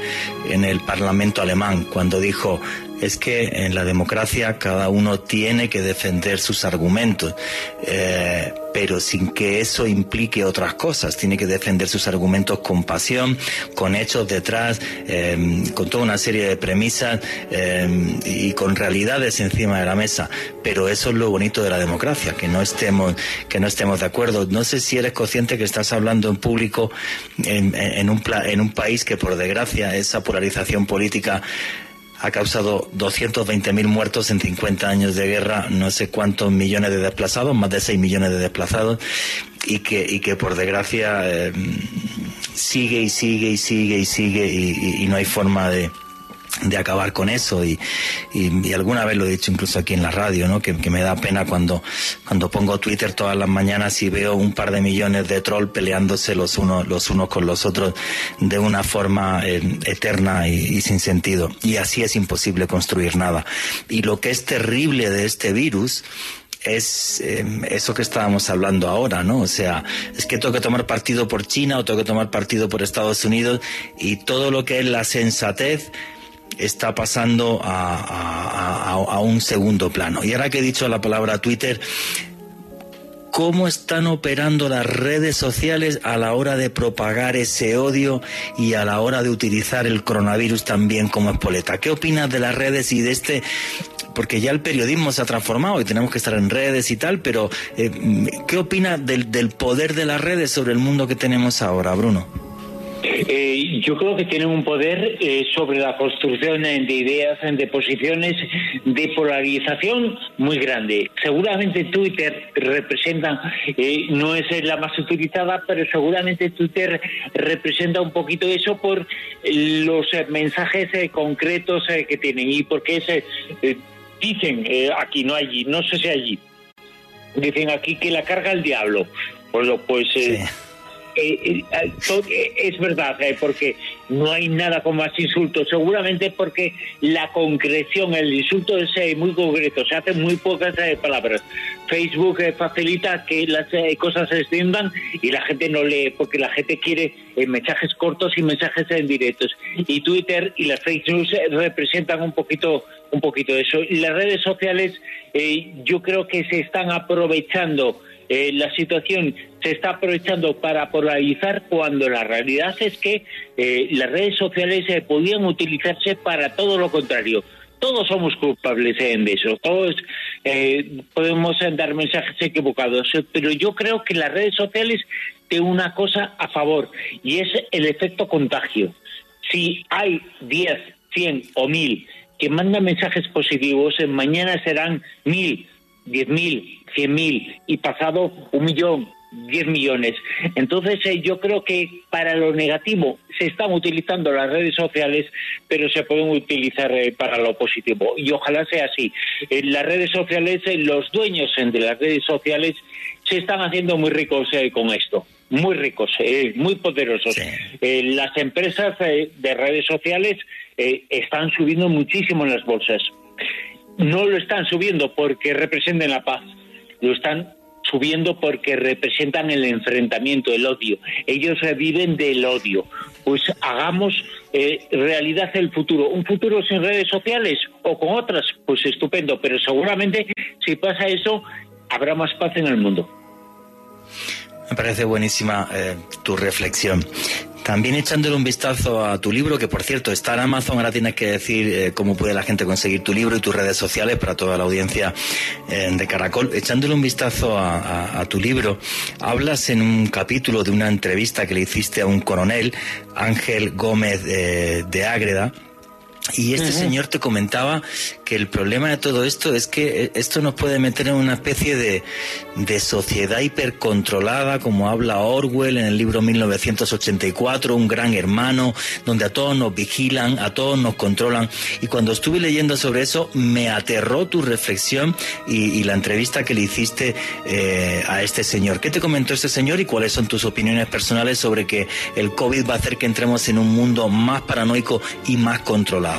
[SPEAKER 1] en el Parlamento alemán, cuando dijo, es que en la democracia cada uno tiene que defender sus argumentos, eh, pero sin que eso implique otras cosas. Tiene que defender sus argumentos con pasión, con hechos detrás, eh, con toda una serie de premisas eh, y con realidades encima de la mesa. Pero eso es lo bonito de la democracia, que no estemos, que no estemos de acuerdo. No sé si eres consciente que estás hablando en público en, en, un, en un país que, por desgracia, esa polarización política ha causado 220.000 muertos en 50 años de guerra, no sé cuántos millones de desplazados, más de 6 millones de desplazados, y que, y que por desgracia eh, sigue y sigue y sigue y sigue y no hay forma de, de acabar con eso y, y, alguna vez lo he dicho incluso aquí en la radio, ¿no? Que, me da pena cuando, cuando pongo Twitter todas las mañanas y veo un par de millones de troll peleándose los unos, los unos con los otros de una forma eh, eterna y, sin sentido. Y así es imposible construir nada. Y lo que es terrible de este virus es eh, eso que estábamos hablando ahora, ¿no? O sea, es que tengo que tomar partido por China o tengo que tomar partido por Estados Unidos y todo lo que es la sensatez está pasando a, un segundo plano. Y ahora que he dicho la palabra Twitter, cómo están operando las redes sociales a la hora de propagar ese odio y a la hora de utilizar el coronavirus también como espoleta. ¿Qué opinas de las redes y de este? Porque ya el periodismo se ha transformado y tenemos que estar en redes y tal, pero eh, ¿qué opinas del, del poder de las redes sobre el mundo que tenemos ahora, Bruno?
[SPEAKER 4] Eh, yo creo que tienen un poder eh, sobre la construcción de ideas, de posiciones, de polarización muy grande. Seguramente Twitter representa, eh, no es la más utilizada, pero seguramente Twitter representa un poquito eso por los mensajes concretos que tienen y porque es, dicen aquí, no allí, no sé si allí, dicen aquí que la carga el diablo. Bueno, pues... Eh, eh, eh, es verdad, porque no hay nada con más insultos, seguramente porque la concreción, el insulto es muy concreto, se hacen muy pocas palabras. Facebook facilita que las cosas se extiendan y la gente no lee, porque la gente quiere mensajes cortos y mensajes en directos. Y Twitter y las fake news representan un poquito, un poquito eso. Y las redes sociales yo creo que se están aprovechando eh, la situación se está aprovechando para polarizar cuando la realidad es que eh, las redes sociales eh, podían utilizarse para todo lo contrario. Todos somos culpables de eso, todos podemos dar mensajes equivocados, pero yo creo que las redes sociales tienen una cosa a favor y es el efecto contagio. Si hay 10, 100 o 1000 que mandan mensajes positivos, mañana serán 1000 10.000, 100.000 y pasado un millón, 10 millones. Entonces eh, yo creo que para lo negativo se están utilizando las redes sociales, pero se pueden utilizar eh, para lo positivo. Y ojalá sea así. En las redes sociales, eh, los dueños de las redes sociales se están haciendo muy ricos con esto. Muy ricos, muy poderosos. las empresas de redes sociales están subiendo muchísimo en las bolsas. No lo están subiendo porque representen la paz, lo están subiendo porque representan el enfrentamiento, el odio. Ellos viven del odio. Pues hagamos eh, realidad el futuro. Un futuro sin redes sociales o con otras, pues estupendo. Pero seguramente si pasa eso, habrá más paz en el mundo.
[SPEAKER 1] Me parece buenísima eh, tu reflexión. También echándole un vistazo a tu libro, que por cierto está en Amazon, ahora tienes que decir eh, cómo puede la gente conseguir tu libro y tus redes sociales para toda la audiencia eh, de Caracol. Echándole un vistazo a, tu libro, hablas en un capítulo de una entrevista que le hiciste a un coronel, Ángel Gómez de Ágreda, y este señor te comentaba que el problema de todo esto es que eh, esto nos puede meter en una especie de, de, sociedad hipercontrolada, como habla Orwell en el libro 1984, un gran hermano, donde a todos nos vigilan, a todos nos controlan. Y cuando estuve leyendo sobre eso, me aterró tu reflexión y, la entrevista que le hiciste eh, a este señor. ¿Qué te comentó este señor y cuáles son tus opiniones personales sobre que el COVID va a hacer que entremos en un mundo más paranoico y más controlado?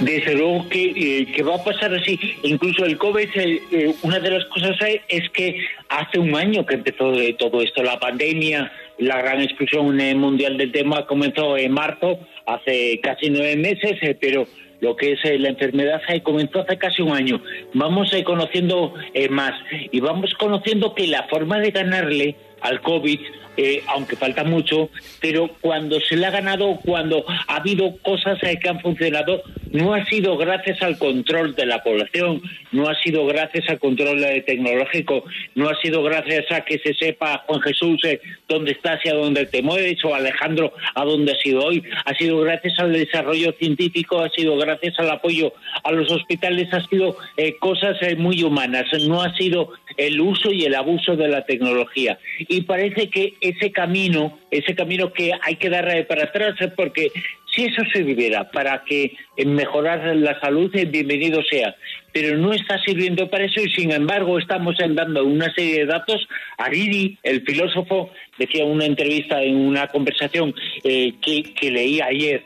[SPEAKER 4] Desde luego que, eh, va a pasar así. Incluso el COVID, eh, eh, una de las cosas es que hace un año que empezó todo esto, la pandemia, la gran explosión mundial del tema comenzó en marzo, hace casi nueve meses, pero lo que es la enfermedad comenzó hace casi un año. Vamos conociendo más y vamos conociendo que la forma de ganarle al COVID eh, aunque falta mucho, pero cuando se le ha ganado, cuando ha habido cosas que han funcionado, no ha sido gracias al control de la población, no ha sido gracias al control eh, tecnológico, no ha sido gracias a que se sepa, Juan Jesús, eh, dónde estás y a dónde te mueves, o Alejandro, a dónde ha sido hoy, ha sido gracias al desarrollo científico, ha sido gracias al apoyo a los hospitales, ha sido cosas muy humanas, no ha sido el uso y el abuso de la tecnología. Y parece que ese camino, ese camino que hay que dar para atrás, porque si eso se viviera para que mejorar la salud, bienvenido sea. Pero no está sirviendo para eso y sin embargo estamos dando una serie de datos. Aridi, el filósofo, decía en una entrevista, en una conversación eh, que, leí ayer,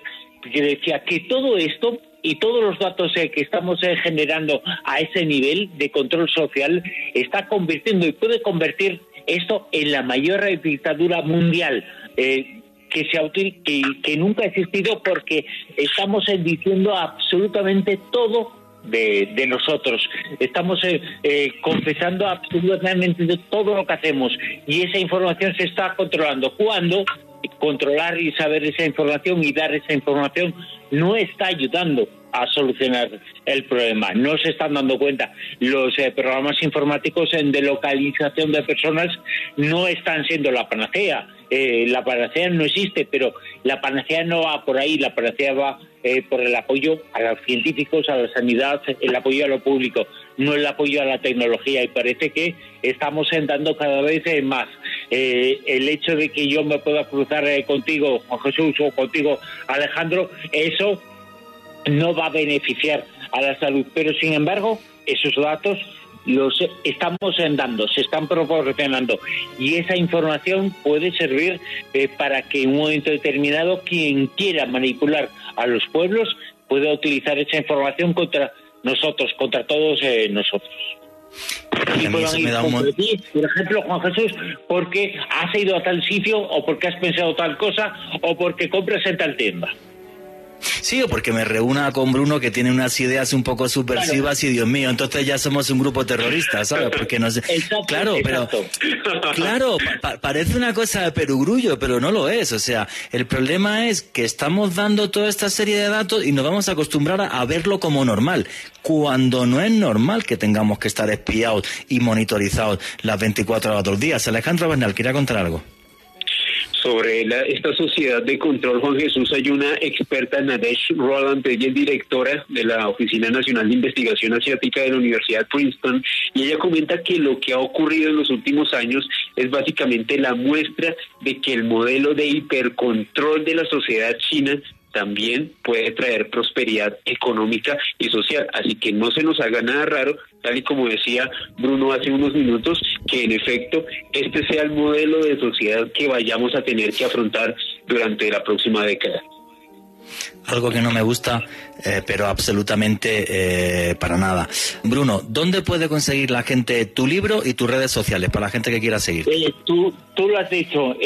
[SPEAKER 4] que decía que todo esto y todos los datos eh, que estamos eh, generando a ese nivel de control social está convirtiendo y puede convertir esto en la mayor dictadura mundial. Eh, que, se, que, que nunca ha existido porque estamos diciendo absolutamente todo de, de, nosotros. Estamos confesando absolutamente todo lo que hacemos y esa información se está controlando. Cuando controlar y saber esa información y dar esa información no está ayudando a solucionar el problema. No se están dando cuenta. Los eh, programas informáticos en de localización de personas no están siendo la panacea. Eh, la panacea no existe, pero la panacea no va por ahí. La panacea va eh, por el apoyo a los científicos, a la sanidad, el apoyo a lo público, no el apoyo a la tecnología. Y parece que estamos dando cada vez más. el hecho de que yo me pueda cruzar contigo, Juan Jesús, o contigo, Alejandro, eso no va a beneficiar a la salud. Pero sin embargo, esos datos los estamos dando, se están proporcionando y esa información puede servir eh, para que en un momento determinado quien quiera manipular a los pueblos pueda utilizar esa información contra nosotros, contra todos eh, nosotros. Y puedan ir por ejemplo, Juan Jesús, porque has ido a tal sitio o porque has pensado tal cosa o porque compras en tal tienda.
[SPEAKER 1] Sí, o porque me reúna con Bruno que tiene unas ideas un poco subversivas y Dios mío, entonces ya somos un grupo terrorista, ¿sabes? Porque no sé. claro, pero claro, parece una cosa de perogrullo, pero no lo es. O sea, el problema es que estamos dando toda esta serie de datos y nos vamos a acostumbrar a, verlo como normal, cuando no es normal que tengamos que estar espiados y monitorizados las 24 horas dos días. Alejandro Bernal, quería contar algo
[SPEAKER 3] sobre esta sociedad de control, Juan Jesús, hay una experta, Nadesh Roland, ella es directora de la Oficina Nacional de Investigación Asiática de la Universidad de Princeton, Y ella comenta que lo que ha ocurrido en los últimos años es básicamente la muestra de que el modelo de hipercontrol de la sociedad china también puede traer prosperidad económica y social. Así que no se nos haga nada raro, tal y como decía Bruno hace unos minutos, que en efecto este sea el modelo de sociedad que vayamos a tener que afrontar durante la próxima década
[SPEAKER 1] algo que no me gusta, eh, pero absolutamente eh, para nada. Bruno, ¿dónde puede conseguir la gente tu libro y tus redes sociales para la gente que quiera seguir?
[SPEAKER 4] Eh, tú, tú lo has dicho,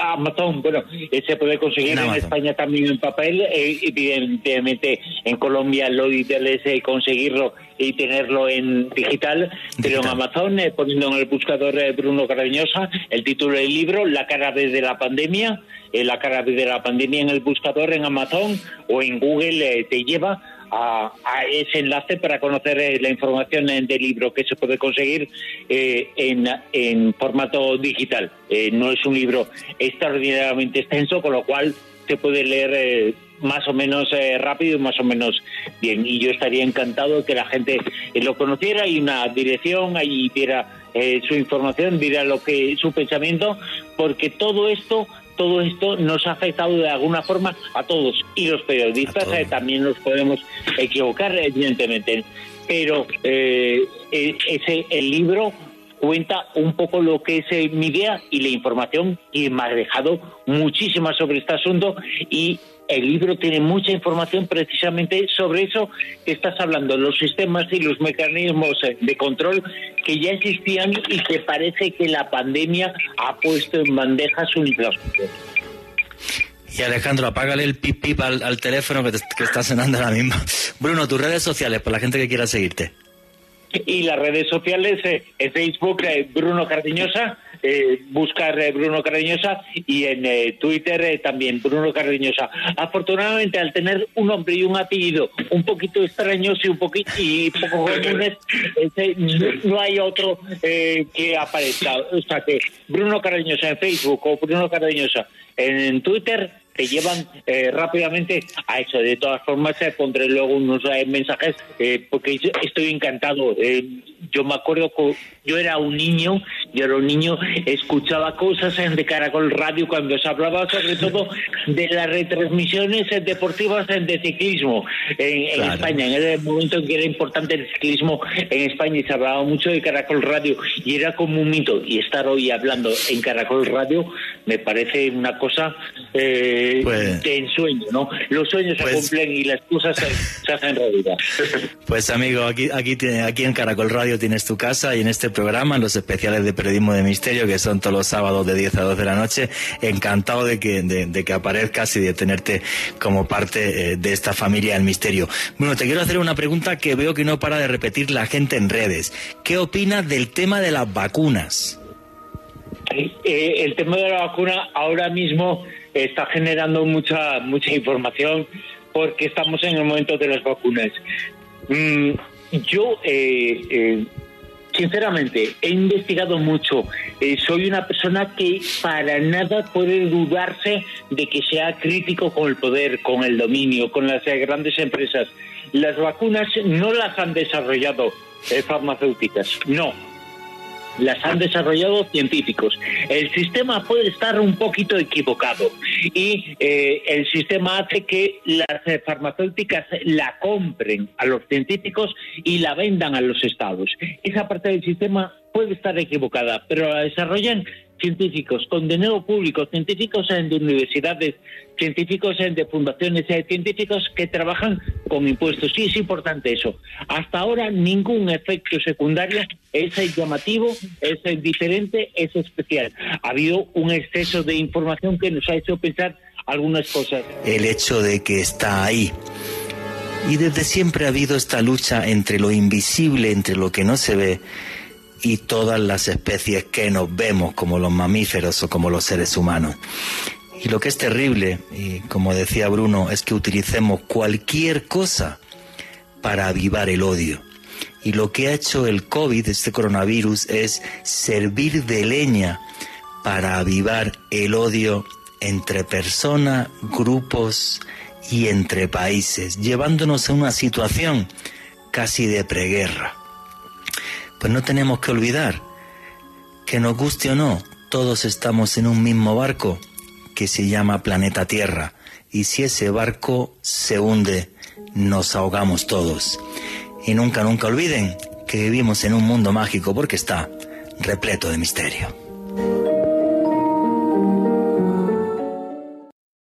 [SPEAKER 4] Amazon, bueno, se puede conseguir en, España también en papel, evidentemente en Colombia lo ideal es conseguirlo y tenerlo en digital, pero en Amazon, poniendo en el buscador Bruno Carañosa, el título del libro, La cara desde la pandemia, la cara de la pandemia en el buscador en Amazon o en Google eh, te lleva a, ese enlace para conocer eh, la información del libro que se puede conseguir eh, en, formato digital. no es un libro extraordinariamente extenso, con lo cual se puede leer más o menos rápido y más o menos bien. Y yo estaría encantado que la gente lo conociera y una dirección, ahí viera su información, viera lo que su pensamiento, porque todo esto todo esto nos ha afectado de alguna forma a todos. Y los periodistas eh, también nos podemos equivocar evidentemente. Pero eh, e, ese el libro cuenta un poco lo que es eh, mi idea y la información y me ha dejado muchísimas sobre este asunto y el libro tiene mucha información precisamente sobre eso que estás hablando, los sistemas y los mecanismos de control que ya existían y que parece que la pandemia ha puesto en bandeja su infraestructura.
[SPEAKER 1] Y Alejandro, apágale el pip pip al, teléfono que, que está sonando ahora mismo. Bruno, tus redes sociales, para la gente que quiera seguirte
[SPEAKER 4] y las redes sociales, eh, Facebook, eh, Bruno Cardeñosa, eh, buscar Bruno Cardeñosa y en Twitter también Bruno Cardeñosa. Afortunadamente, al tener un nombre y un apellido un poquito extraños y un poquito y poco comunes, no hay otro que aparezca. O sea que Bruno Cardeñosa en Facebook o Bruno Cardeñosa en Twitter te llevan eh, rápidamente a eso. De todas formas, eh, pondré luego unos eh, mensajes porque estoy encantado. yo me acuerdo que yo era un niño, yo era un niño, escuchaba cosas en de Caracol Radio cuando se hablaba sobre todo de las retransmisiones deportivas de ciclismo en, España. En el momento en que era importante el ciclismo en España y se hablaba mucho de Caracol Radio y era como un mito. Y estar hoy hablando en Caracol Radio me parece una cosa eh, pues, de ensueño, ¿no? Los sueños se pues- cumplen y las cosas se, hacen realidad.
[SPEAKER 1] Pues amigo, aquí, aquí, aquí en Caracol Radio tienes tu casa y en este programa, los especiales de periodismo de misterio, que son todos los sábados de 10 a 12 de la noche, encantado de que, de, que aparezcas y de tenerte como parte eh, de esta familia del misterio. Bueno, te quiero hacer una pregunta que veo que no para de repetir la gente en redes. ¿Qué opinas del tema de las vacunas?
[SPEAKER 4] Eh, el tema de la vacuna ahora mismo está generando mucha mucha información porque estamos en el momento de las vacunas. Mm, yo, eh, eh, sinceramente, he investigado mucho. soy una persona que para nada puede dudarse de que sea crítico con el poder, con el dominio, con las grandes empresas. Las vacunas no las han desarrollado farmacéuticas, no las han desarrollado científicos. El sistema puede estar un poquito equivocado y eh, el sistema hace que las eh, farmacéuticas la compren a los científicos y la vendan a los estados. Esa parte del sistema puede estar equivocada, pero la desarrollan científicos con dinero público, científicos de universidades, científicos de fundaciones, científicos que trabajan con impuestos. Sí, es importante eso. Hasta ahora ningún efecto secundario es llamativo, es diferente, es especial. Ha habido un exceso de información que nos ha hecho pensar algunas cosas.
[SPEAKER 1] El hecho de que está ahí. Y desde siempre ha habido esta lucha entre lo invisible, entre lo que no se ve y todas las especies que nos vemos como los mamíferos o como los seres humanos. Y lo que es terrible, y como decía Bruno, es que utilicemos cualquier cosa para avivar el odio. Y lo que ha hecho el COVID, este coronavirus, es servir de leña para avivar el odio entre personas, grupos y entre países, llevándonos a una situación casi de preguerra. Pues no tenemos que olvidar que nos guste o no, todos estamos en un mismo barco que se llama planeta Tierra. Y si ese barco se hunde, nos ahogamos todos. Y nunca, nunca olviden que vivimos en un mundo mágico porque está repleto de misterio.